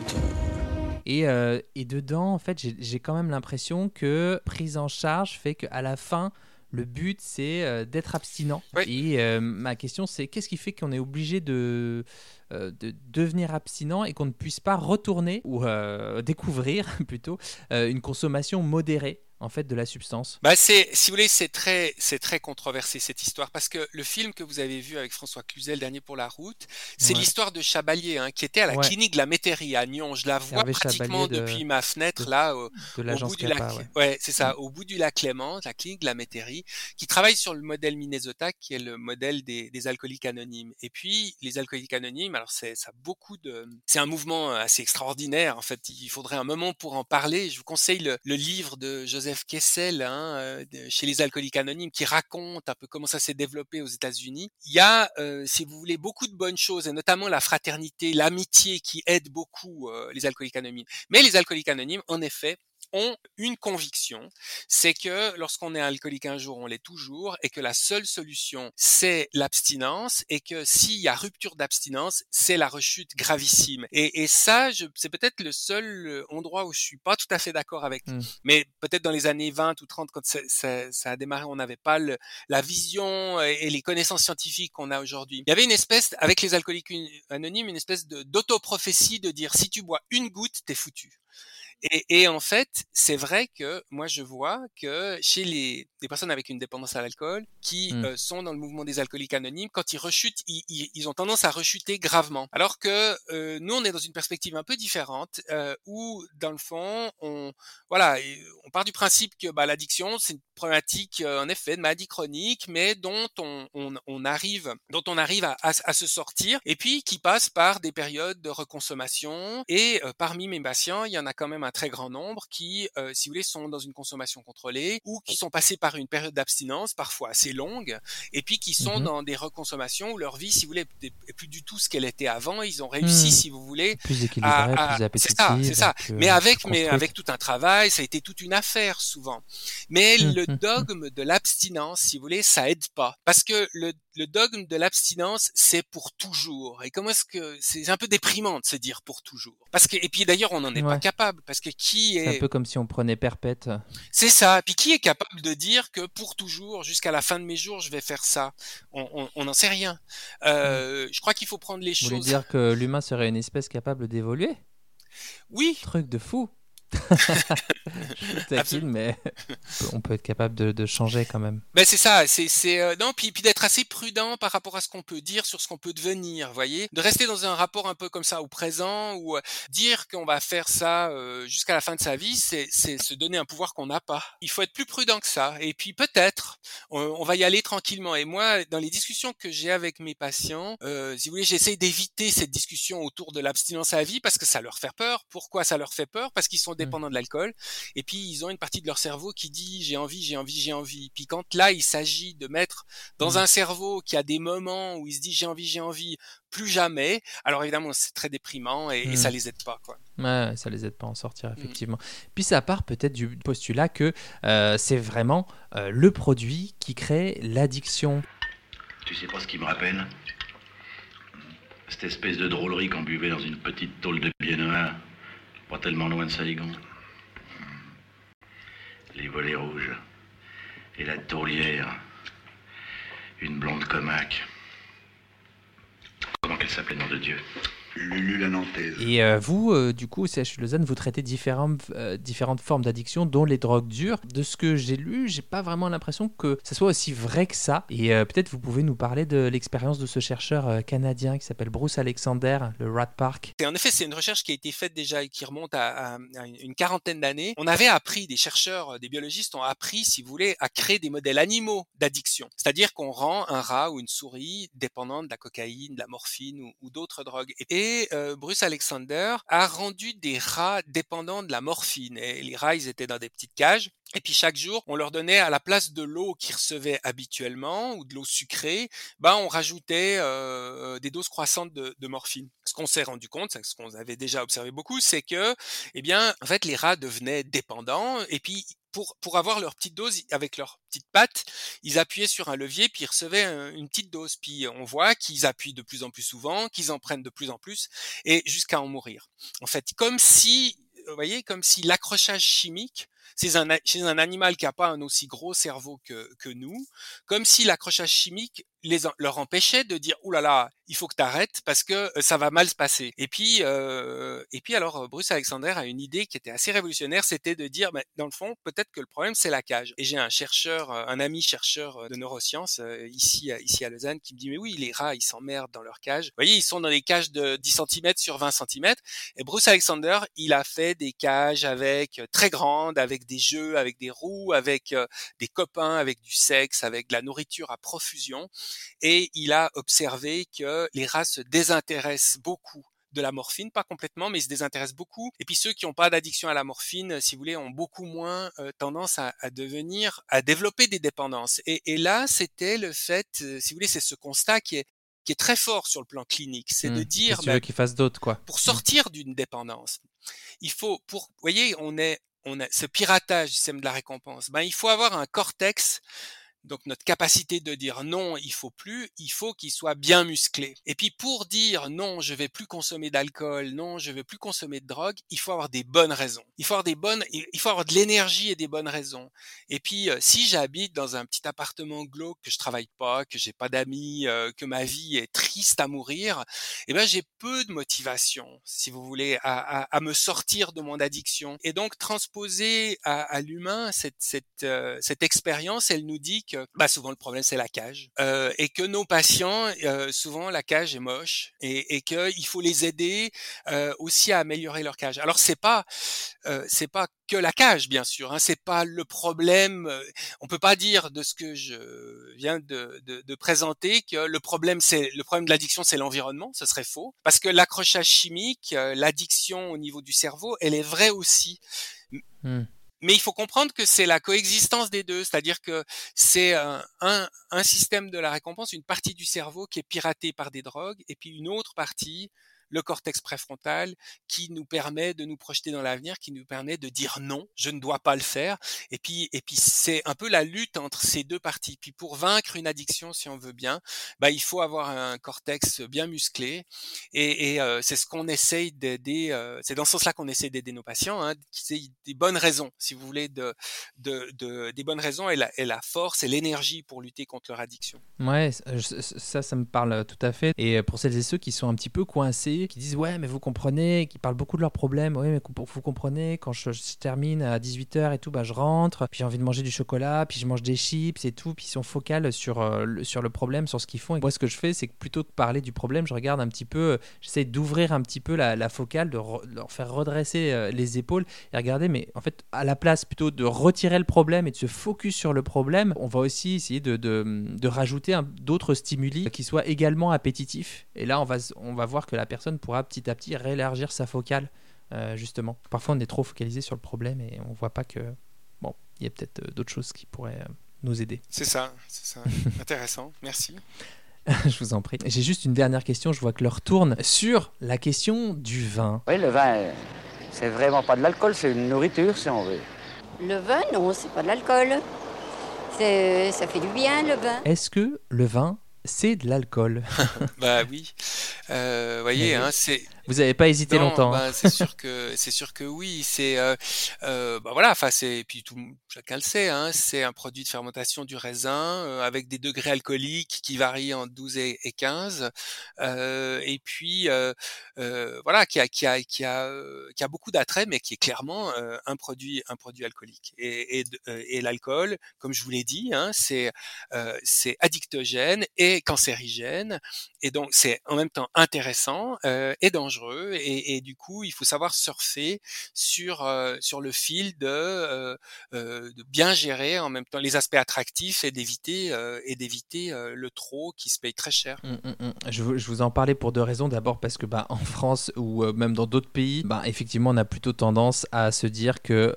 Et, euh, et dedans, en fait, j'ai- quand même l'impression que prise en charge fait qu'à la fin, le but, c'est euh, d'être abstinent. Oui. Et euh, ma question, c'est qu'est-ce qui fait qu'on est obligé de, euh, de devenir abstinent et qu'on ne puisse pas retourner ou euh, découvrir plutôt euh, une consommation modérée? En fait de la substance Bah c'est, si vous voulez, c'est très, c'est très controversé cette histoire parce que le film que vous avez vu avec François Cluzet, le dernier pour la route, c'est Ouais. l'histoire de Chabalier, hein, qui était à la Ouais. clinique de la Métairie à Nyon. Je la vois Hervé pratiquement de- depuis ma fenêtre de- là, au, de au l'agence bout du Kappa, lac. ouais. Ouais, c'est ça, au bout du lac Clément, la clinique de la Métairie, qui travaille sur le modèle Minnesota, qui est le modèle des, des alcooliques anonymes. Et puis les alcooliques anonymes, alors c'est, ça a beaucoup de, c'est un mouvement assez extraordinaire. En fait, il faudrait un moment pour en parler. Je vous conseille le, le livre de Joseph Kessel, hein, euh, chez les alcooliques anonymes, qui raconte un peu comment ça s'est développé aux États-Unis. Il y a, euh, si vous voulez, beaucoup de bonnes choses, et notamment la fraternité, l'amitié, qui aide beaucoup euh, les alcooliques anonymes. Mais les alcooliques anonymes, en effet, ont une conviction, c'est que lorsqu'on est alcoolique un jour, on l'est toujours, et que la seule solution, c'est l'abstinence, et que s'il y a rupture d'abstinence, c'est la rechute gravissime. Et, et ça, je- c'est peut-être le seul euh, endroit où je suis pas tout à fait d'accord avec. Mm. Mais peut-être dans les années 20 ou 30, quand ça, ça- ça a démarré, on n'avait pas le- la vision et, et les connaissances scientifiques qu'on a aujourd'hui. Il y avait une espèce, avec les alcooliques anonymes, une espèce de d'autoprophétie de dire si tu bois une goutte, t'es foutu. Et, et en fait, c'est vrai que moi je vois que chez les, les personnes avec une dépendance à l'alcool qui Mm. euh, sont dans le mouvement des alcooliques anonymes, quand ils rechutent, ils, ils- ils ont tendance à rechuter gravement. Alors que euh, nous, on est dans une perspective un peu différente euh, où, dans le fond, on voilà, on part du principe que bah, l'addiction c'est une problématique euh, en effet de maladie chronique, mais dont on, on, on arrive, dont on arrive à, à, à se sortir, et puis qui passe par des périodes de reconsommation. Et euh, parmi mes patients, il y en a quand même un très grand nombre qui, euh, si vous voulez, sont dans une consommation contrôlée ou qui sont passés par une période d'abstinence, parfois assez longue, et puis qui sont Mhm. dans des reconsommations où leur vie, si vous voulez, est est plus du tout ce qu'elle était avant. Ils ont réussi, Mhm. si vous voulez, Plus équilibré, à- à- plus c'est appétitif. ça, c'est ça. plus, Mais avec, mais avec tout un travail, ça a été toute une affaire souvent. Mais Hum, le dogme de l'abstinence, si vous voulez, ça aide pas. Parce que le, le dogme de l'abstinence, c'est pour toujours. Et comment est-ce que c'est un peu déprimant de se dire pour toujours. Parce que et puis d'ailleurs, on n'en est pas capable. Parce que qui C'est un est, peu comme si on prenait perpète. c'est ça. Puis qui est capable de dire que pour toujours, jusqu'à la fin de mes jours, je vais faire ça? On n'en sait rien. Euh, Je crois qu'il faut prendre les Vous voulez choses. dire que l'humain serait une espèce capable d'évoluer? Oui, Truc de fou. Je mais on peut être capable de, de changer quand même. Ben c'est ça, c'est euh, non puis puis d'être assez prudent par rapport à ce qu'on peut dire sur ce qu'on peut devenir, voyez, de rester dans un rapport un peu comme ça au présent ou euh, dire qu'on va faire ça euh, jusqu'à la fin de sa vie, c'est c'est se donner un pouvoir qu'on n'a pas. Il faut être plus prudent que ça et puis peut-être on, on va y aller tranquillement et moi dans les discussions que j'ai avec mes patients, euh, si vous voulez, j'essaie d'éviter cette discussion autour de l'abstinence à vie parce que ça leur fait peur. Pourquoi ça leur fait peur? Parce qu'ils sont dépendants de l'alcool et puis ils ont une partie de leur cerveau qui dit j'ai envie, j'ai envie, j'ai envie. Puis quand là il s'agit de mettre dans Mhm. un cerveau qui a des moments où il se dit j'ai envie, j'ai envie, plus jamais. Alors évidemment c'est très déprimant et, et ça les aide pas quoi. Ouais, ça les aide pas à en sortir, effectivement. Puis ça part peut-être du postulat que euh, c'est vraiment euh, le produit qui crée l'addiction. Tu sais pas ce qui me rappelle? Cette espèce de drôlerie qu'on buvait dans une petite tôle de biennois, pas tellement loin de Saigon. Les volets rouges. Et la tourlière. Une blonde comaque. Comment qu'elle Elle s'appelait Nom de Dieu? Lulu la Nantaise. Et euh, vous, euh, du coup, au CHU Lausanne, vous traitez différentes, euh, différentes formes d'addiction, dont les drogues dures. De ce que j'ai lu, j'ai pas vraiment l'impression que ça soit aussi vrai que ça. Et euh, peut-être vous pouvez nous parler de l'expérience de ce chercheur euh, canadien qui s'appelle Bruce Alexander, le Rat Park. Et en effet, c'est une recherche qui a été faite déjà et qui remonte à, à- à une quarantaine d'années. On avait appris, des chercheurs, des biologistes ont appris, si vous voulez, à créer des modèles animaux d'addiction. C'est-à-dire qu'on rend un rat ou une souris dépendant de la cocaïne, de la morphine ou, ou d'autres drogues. Et euh, Bruce Alexander a rendu des rats dépendants de la morphine. Et les rats, étaient dans des petites cages. Et puis chaque jour, on leur donnait à la place de l'eau qu'ils recevaient habituellement ou de l'eau sucrée, ben on rajoutait des doses croissantes de, morphine. Ce qu'on s'est rendu compte, ce qu'on avait déjà observé beaucoup, c'est que, eh bien, en fait, les rats devenaient dépendants et puis pour, pour avoir leur petite dose avec leurs petites pattes, ils appuyaient sur un levier puis ils recevaient un- une petite dose. Puis on voit qu'ils appuient de plus en plus souvent, qu'ils en prennent de plus en plus et jusqu'à en mourir. En fait, comme si, vous voyez, comme si l'accrochage chimique chez un, chez un animal qui n'a pas un aussi gros cerveau que, que nous, comme si l'accrochage chimique les, leur empêchait de dire Ouh là là, il faut que tu arrêtes parce que ça va mal se passer. Et puis, euh, et puis alors, Bruce Alexander a une idée qui était assez révolutionnaire, c'était de dire, mais dans le fond, peut-être que le problème c'est la cage. Et j'ai un chercheur, un ami chercheur de neurosciences ici, ici à Lausanne, qui me dit, mais oui, les rats, ils s'emmerdent dans leur cage. Vous voyez, ils sont dans des cages de 10 cm sur 20 cm. Et Bruce Alexander, il a fait des cages avec très grandes, avec des jeux, avec des roues, avec des copains, avec du sexe, avec de la nourriture à profusion. Et il a observé que les rats se désintéressent beaucoup de la morphine, pas complètement, mais ils se désintéressent beaucoup. Et puis ceux qui n'ont pas d'addiction à la morphine, si vous voulez, ont beaucoup moins euh, tendance à, à devenir, à développer des dépendances. Et, et là, c'était le fait, euh, si vous voulez, c'est ce constat qui est qui est très fort sur le plan clinique, c'est de Hmm. dire, ben, qu'il fasse d'autre, quoi pour sortir d'une dépendance, il faut, pour, vous voyez, on est, on a ce piratage du système de la récompense. Ben, il faut avoir un cortex. Donc notre capacité de dire non, il faut plus, il faut qu'il soit bien musclé. Et puis pour dire non, je vais plus consommer d'alcool, non, je vais plus consommer de drogue, il faut avoir des bonnes raisons. Il faut avoir des bonnes, il faut avoir de l'énergie et des bonnes raisons. Et puis euh, si j'habite dans un petit appartement glauque, que je travaille pas, que j'ai pas d'amis, euh, que ma vie est triste à mourir, eh ben j'ai peu de motivation, si vous voulez, à, à, à me sortir de mon addiction. Et donc transposer à, à l'humain cette cette euh, cette expérience, elle nous dit bah souvent le problème c'est la cage euh, et que nos patients euh, souvent la cage est moche et, et que il faut les aider euh, aussi à améliorer leur cage. Alors c'est pas c'est pas que la cage bien sûr, hein, c'est pas le problème. On peut pas dire de ce que je viens de, de, de présenter que le problème c'est le problème de l'addiction c'est l'environnement, ce serait faux parce que l'accrochage chimique, l'addiction au niveau du cerveau, elle est vraie aussi. Mais il faut comprendre que c'est la coexistence des deux, c'est-à-dire que c'est un, un, un système de la récompense, une partie du cerveau qui est piratée par des drogues, et puis une autre partie, le cortex préfrontal, qui nous permet de nous projeter dans l'avenir, qui nous permet de dire non, je ne dois pas le faire. Et puis, et puis c'est un peu la lutte entre ces deux parties. Puis pour vaincre une addiction, si on veut bien, bah, il faut avoir un cortex bien musclé. Et, et euh, c'est ce qu'on essaye d'aider. Euh, c'est dans ce sens-là qu'on essaie d'aider nos patients, hein, qui des bonnes raisons, si vous voulez, de, de, de des bonnes raisons et la, et la force et l'énergie pour lutter contre leur addiction. Ouais, ça, ça me parle tout à fait. Et pour celles et ceux qui sont un petit peu coincés, qui disent ouais, mais vous comprenez, qui parlent beaucoup de leurs problèmes, ouais, mais vous comprenez, quand je, termine à 18h et tout, bah je rentre, puis j'ai envie de manger du chocolat, puis je mange des chips et tout, puis ils sont focales sur, euh, le, sur le problème, sur ce qu'ils font. Et moi, ce que je fais, c'est que plutôt que parler du problème, je regarde un petit peu, euh, j'essaie d'ouvrir un petit peu la, focale, de, leur faire redresser euh, les épaules et regarder, mais en fait, à la place plutôt de retirer le problème et de se focus sur le problème, on va aussi essayer de, de, de rajouter d'autres stimuli qui soient également appétitifs. Et là, on va, on va voir que la personne pourra petit à petit réélargir sa focale, euh, justement. Parfois, on est trop focalisé sur le problème et on voit pas que, bon, il y a peut-être euh, d'autres choses qui pourraient euh, nous aider. C'est ça, c'est ça. Intéressant, merci. je vous en prie. J'ai juste une dernière question, je vois que l'heure tourne, sur la question du vin. Oui, le vin, c'est vraiment pas de l'alcool, c'est une nourriture, si on veut. Le vin, non, c'est pas de l'alcool. Ça fait du bien, le vin. Est-ce que le vin c'est de l'alcool. bah oui. Euh, voyez, hein, c'est. Vous n'avez pas hésité Non, longtemps. bah, hein. c'est sûr que c'est sûr que oui. C'est euh, euh, bah voilà. Enfin, c'est puis tout chacun le sait. Hein, c'est un produit de fermentation du raisin euh, avec des degrés alcooliques qui varient entre 12 et, et 15. Euh, et puis euh, euh, voilà, qui a qui a qui a qui a beaucoup d'attrait, mais qui est clairement euh, un produit un produit alcoolique. Et, et, et l'alcool, comme je vous l'ai dit, hein, c'est euh, c'est addictogène et cancérigène. Et donc c'est en même temps intéressant euh, et dangereux. Et, du coup, il faut savoir surfer sur euh, sur le fil de, euh, euh, de bien gérer en même temps les aspects attractifs et d'éviter et d'éviter le trop qui se paye très cher. Mm, mm, mm. Je, je vous en parlais pour deux raisons. D'abord parce que bah, en France ou même dans d'autres pays, bah, effectivement, on a plutôt tendance à se dire que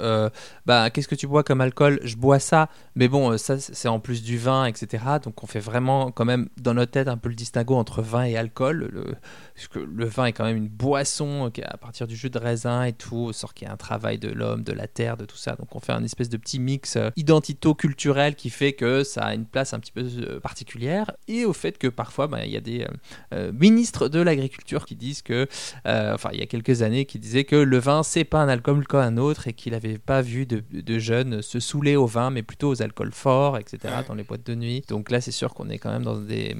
bah, qu'est-ce que tu bois comme alcool? Je bois ça, mais bon, ça c'est en plus du vin, etc. Donc on fait vraiment quand même dans notre tête un peu le distinguo entre vin et alcool. Le, parce que le vin est quand même une boisson qui est à partir du jus de raisin et tout, sort qui est un travail de l'homme, de la terre, de tout ça. Donc on fait un espèce de petit mix euh, identito-culturel qui fait que ça a une place un petit peu euh, particulière et au fait que parfois bah, il y a des euh, ministres de l'agriculture qui disent que, euh, enfin il y a quelques années, qui disaient que le vin c'est pas un alcool comme un autre et qu'il n'avait pas vu de, de jeunes se saouler au vin mais plutôt aux alcools forts, etc. Ouais. dans les boîtes de nuit. Donc là c'est sûr qu'on est quand même dans des...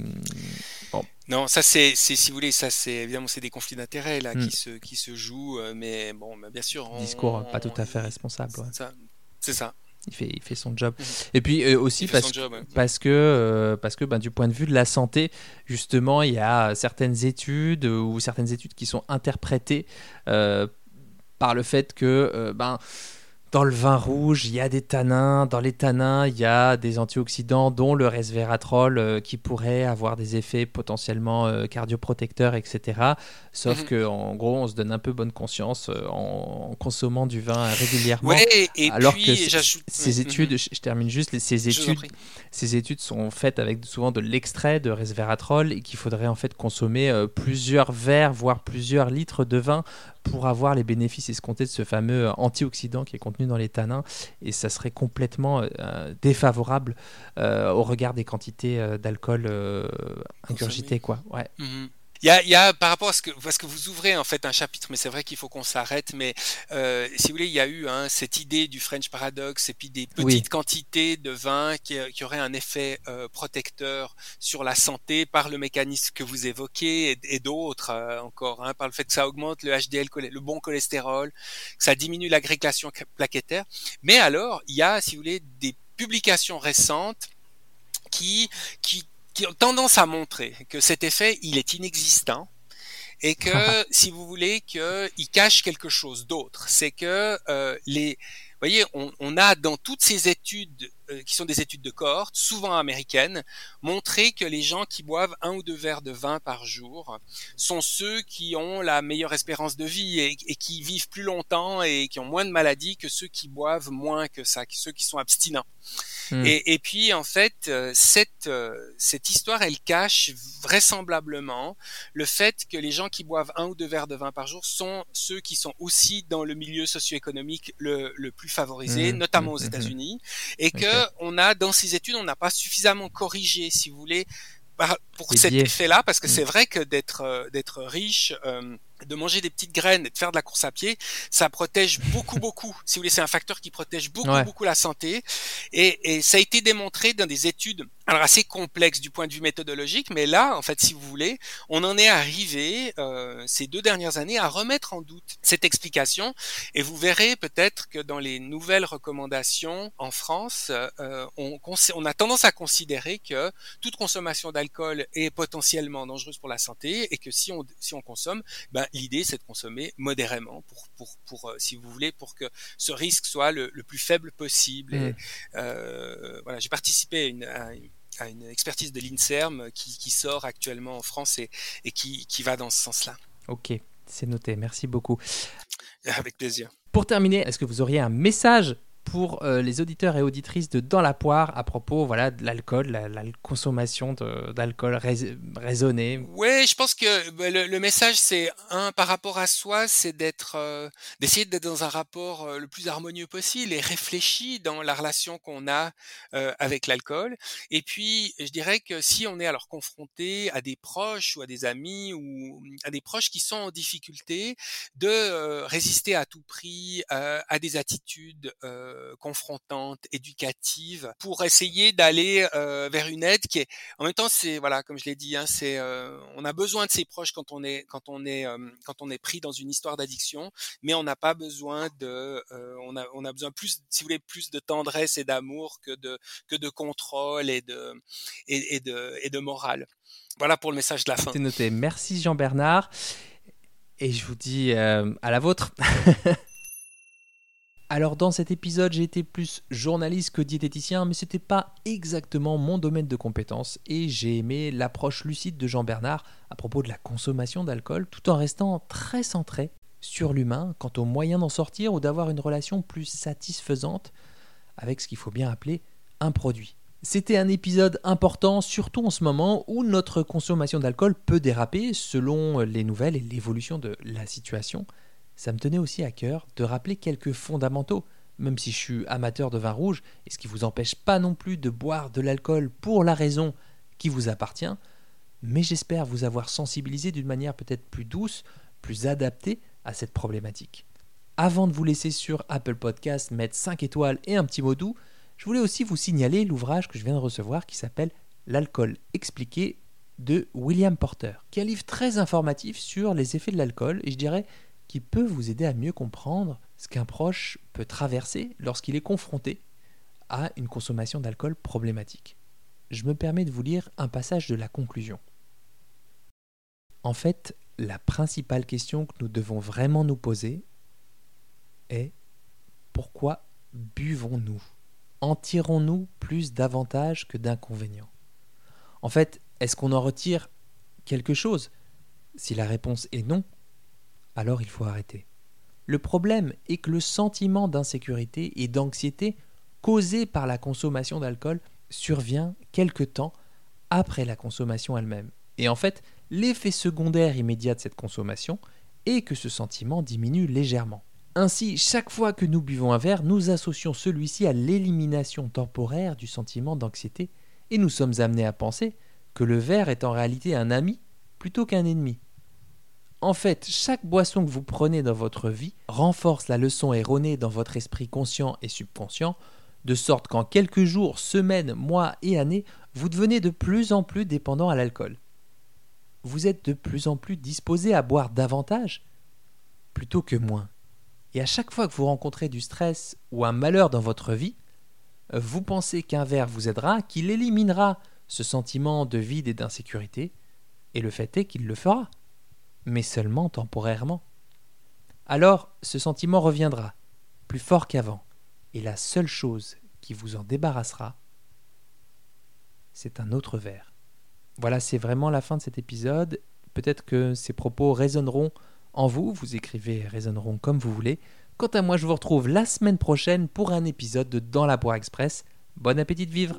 Bon, Non, ça c'est, si vous voulez, ça c'est évidemment c'est des conflits d'intérêts là Mm. qui se qui se jouent, euh, mais bon, bah, bien sûr. on- discours pas tout à fait responsable. ouais. ça, c'est ça. Il fait, il fait son job. Et puis euh, aussi parce, job, parce que, euh, parce que ben, du point de vue de la santé, justement, il y a certaines études euh, ou certaines études qui sont interprétées euh, par le fait que euh, ben, dans le vin rouge, il y a des tanins. Dans les tanins, il y a des antioxydants, dont le resveratrol, euh, qui pourrait avoir des effets potentiellement euh, cardioprotecteurs, etc. Sauf Mhm. que, en gros, on se donne un peu bonne conscience euh, en, consommant du vin régulièrement. Ouais, et alors puis, que ces Mhm. études, je, je termine juste, ces études, ces études sont faites avec souvent de l'extrait de resveratrol et qu'il faudrait en fait consommer plusieurs verres, voire plusieurs litres de vin pour avoir les bénéfices escomptés de ce fameux euh, antioxydant qui est contenu dans les tanins. Et ça serait complètement euh, défavorable euh, au regard des quantités d'alcool ingurgitées, quoi. Ouais. Mhm. Il y a, il y a par rapport à ce que parce que vous ouvrez en fait un chapitre, mais c'est vrai qu'il faut qu'on s'arrête. Mais euh, si vous voulez, il y a eu hein, cette idée du French paradox et puis des petites Oui. quantités de vin qui, qui auraient un effet euh, protecteur sur la santé par le mécanisme que vous évoquez et, et d'autres euh, encore, hein, par le fait que ça augmente le HDL, le bon cholestérol, que ça diminue l'agrégation plaquettaire. Mais alors, il y a, si vous voulez, des publications récentes qui, qui, qui ont tendance à montrer que cet effet, il est inexistant et que, si vous voulez, qu'il cache quelque chose d'autre. C'est que euh, les, vous voyez, on, on a dans toutes ces études qui sont des études de cohorte, souvent américaines, montré que les gens qui boivent un ou deux verres de vin par jour sont ceux qui ont la meilleure espérance de vie et, et qui vivent plus longtemps et qui ont moins de maladies que ceux qui boivent moins que ça, que ceux qui sont abstinents. Hmm. Et, et puis en fait, euh, cette euh, cette histoire, elle cache vraisemblablement le fait que les gens qui boivent un ou deux verres de vin par jour sont ceux qui sont aussi dans le milieu socio-économique le, le plus favorisé, Hmm, notamment aux hmm, États-Unis, et que On a dans ces études, on n'a pas suffisamment corrigé, si vous voulez, pour cet effet-là, parce que Mm. c'est vrai que d'être euh, d'être riche, euh, de manger des petites graines et de faire de la course à pied, ça protège beaucoup beaucoup. Si vous voulez, c'est un facteur qui protège beaucoup Ouais. beaucoup la santé, et, et ça a été démontré dans des études alors assez complexes du point de vue méthodologique, mais là, en fait, si vous voulez, on en est arrivé euh, ces deux dernières années à remettre en doute cette explication, et vous verrez peut-être que dans les nouvelles recommandations en France, euh, on, on a tendance à considérer que toute consommation d'alcool est potentiellement dangereuse pour la santé et que si on, si on consomme, ben, l'idée c'est de consommer modérément pour, pour, pour euh, si vous voulez, pour que ce risque soit le, le plus faible possible. Et, Mm. euh, voilà, j'ai participé à une, à une- à une expertise de l'INSERM qui, qui sort actuellement en France et, et qui, qui va dans ce sens-là. Ok, c'est noté. Merci beaucoup. Avec plaisir. Pour terminer, est-ce que vous auriez un message pour euh, les auditeurs et auditrices de Dans la poire à propos voilà, de l'alcool, la, consommation d'alcool rais- raisonnée Ouais, je pense que bah, le, message, c'est un par rapport à soi, c'est d'être, euh, d'essayer d'être dans un rapport euh, le plus harmonieux possible et réfléchi dans la relation qu'on a avec l'alcool. Et puis, je dirais que si on est alors confronté à des proches ou à des amis ou à des proches qui sont en difficulté, de résister à tout prix à des attitudes confrontantes, éducatives, pour essayer d'aller euh, vers une aide qui est en même temps, c'est voilà, comme je l'ai dit, hein, c'est euh, on a besoin de ses proches quand on est quand on est euh, quand on est pris dans une histoire d'addiction, mais on n'a pas besoin de euh, on a on a besoin plus si vous voulez plus de tendresse et d'amour que de que de contrôle et de et, de et de morale. Voilà pour le message de la fin. C'est noté. Merci Jean-Bernard. Et je vous dis euh, à la vôtre. Alors dans cet épisode, j'ai été plus journaliste que diététicien, mais c'était pas exactement mon domaine de compétence et j'ai aimé l'approche lucide de Jean-Bernard à propos de la consommation d'alcool tout en restant très centré sur l'humain quant aux moyens d'en sortir ou d'avoir une relation plus satisfaisante avec ce qu'il faut bien appeler un produit. C'était un épisode important, surtout en ce moment où notre consommation d'alcool peut déraper selon les nouvelles et l'évolution de la situation. Ça me tenait aussi à cœur de rappeler quelques fondamentaux, même si je suis amateur de vin rouge, et ce qui vous empêche pas non plus de boire de l'alcool pour la raison qui vous appartient, mais j'espère vous avoir sensibilisé d'une manière peut-être plus douce, plus adaptée à cette problématique. Avant de vous laisser sur Apple Podcast mettre 5 étoiles et un petit mot doux, je voulais aussi vous signaler l'ouvrage que je viens de recevoir qui s'appelle L'alcool expliqué de William Porter, qui est un livre très informatif sur les effets de l'alcool et je dirais qui peut vous aider à mieux comprendre ce qu'un proche peut traverser lorsqu'il est confronté à une consommation d'alcool problématique. Je me permets de vous lire un passage de la conclusion. En fait, la principale question que nous devons vraiment nous poser est pourquoi buvons-nous? En tirons-nous plus d'avantages que d'inconvénients? En fait, est-ce qu'on en retire quelque chose? Si la réponse est non, alors il faut arrêter. Le problème est que le sentiment d'insécurité et d'anxiété causé par la consommation d'alcool survient quelque temps après la consommation elle-même. Et en fait, l'effet secondaire immédiat de cette consommation est que ce sentiment diminue légèrement. Ainsi, chaque fois que nous buvons un verre, nous associons celui-ci à l'élimination temporaire du sentiment d'anxiété et nous sommes amenés à penser que le verre est en réalité un ami plutôt qu'un ennemi. En fait, chaque boisson que vous prenez dans votre vie renforce la leçon erronée dans votre esprit conscient et subconscient, de sorte qu'en quelques jours, semaines, mois et années, vous devenez de plus en plus dépendant à l'alcool. Vous êtes de plus en plus disposé à boire davantage plutôt que moins. Et à chaque fois que vous rencontrez du stress ou un malheur dans votre vie, vous pensez qu'un verre vous aidera, qu'il éliminera ce sentiment de vide et d'insécurité, et le fait est qu'il le fera mais seulement temporairement. Alors ce sentiment reviendra, plus fort qu'avant, et la seule chose qui vous en débarrassera, c'est un autre verre. Voilà, c'est vraiment la fin de cet épisode. Peut-être que ces propos résonneront en vous, vous écrivez résonneront comme vous voulez. Quant à moi, je vous retrouve la semaine prochaine pour un épisode de Dans la Poire Express. Bon appétit de vivre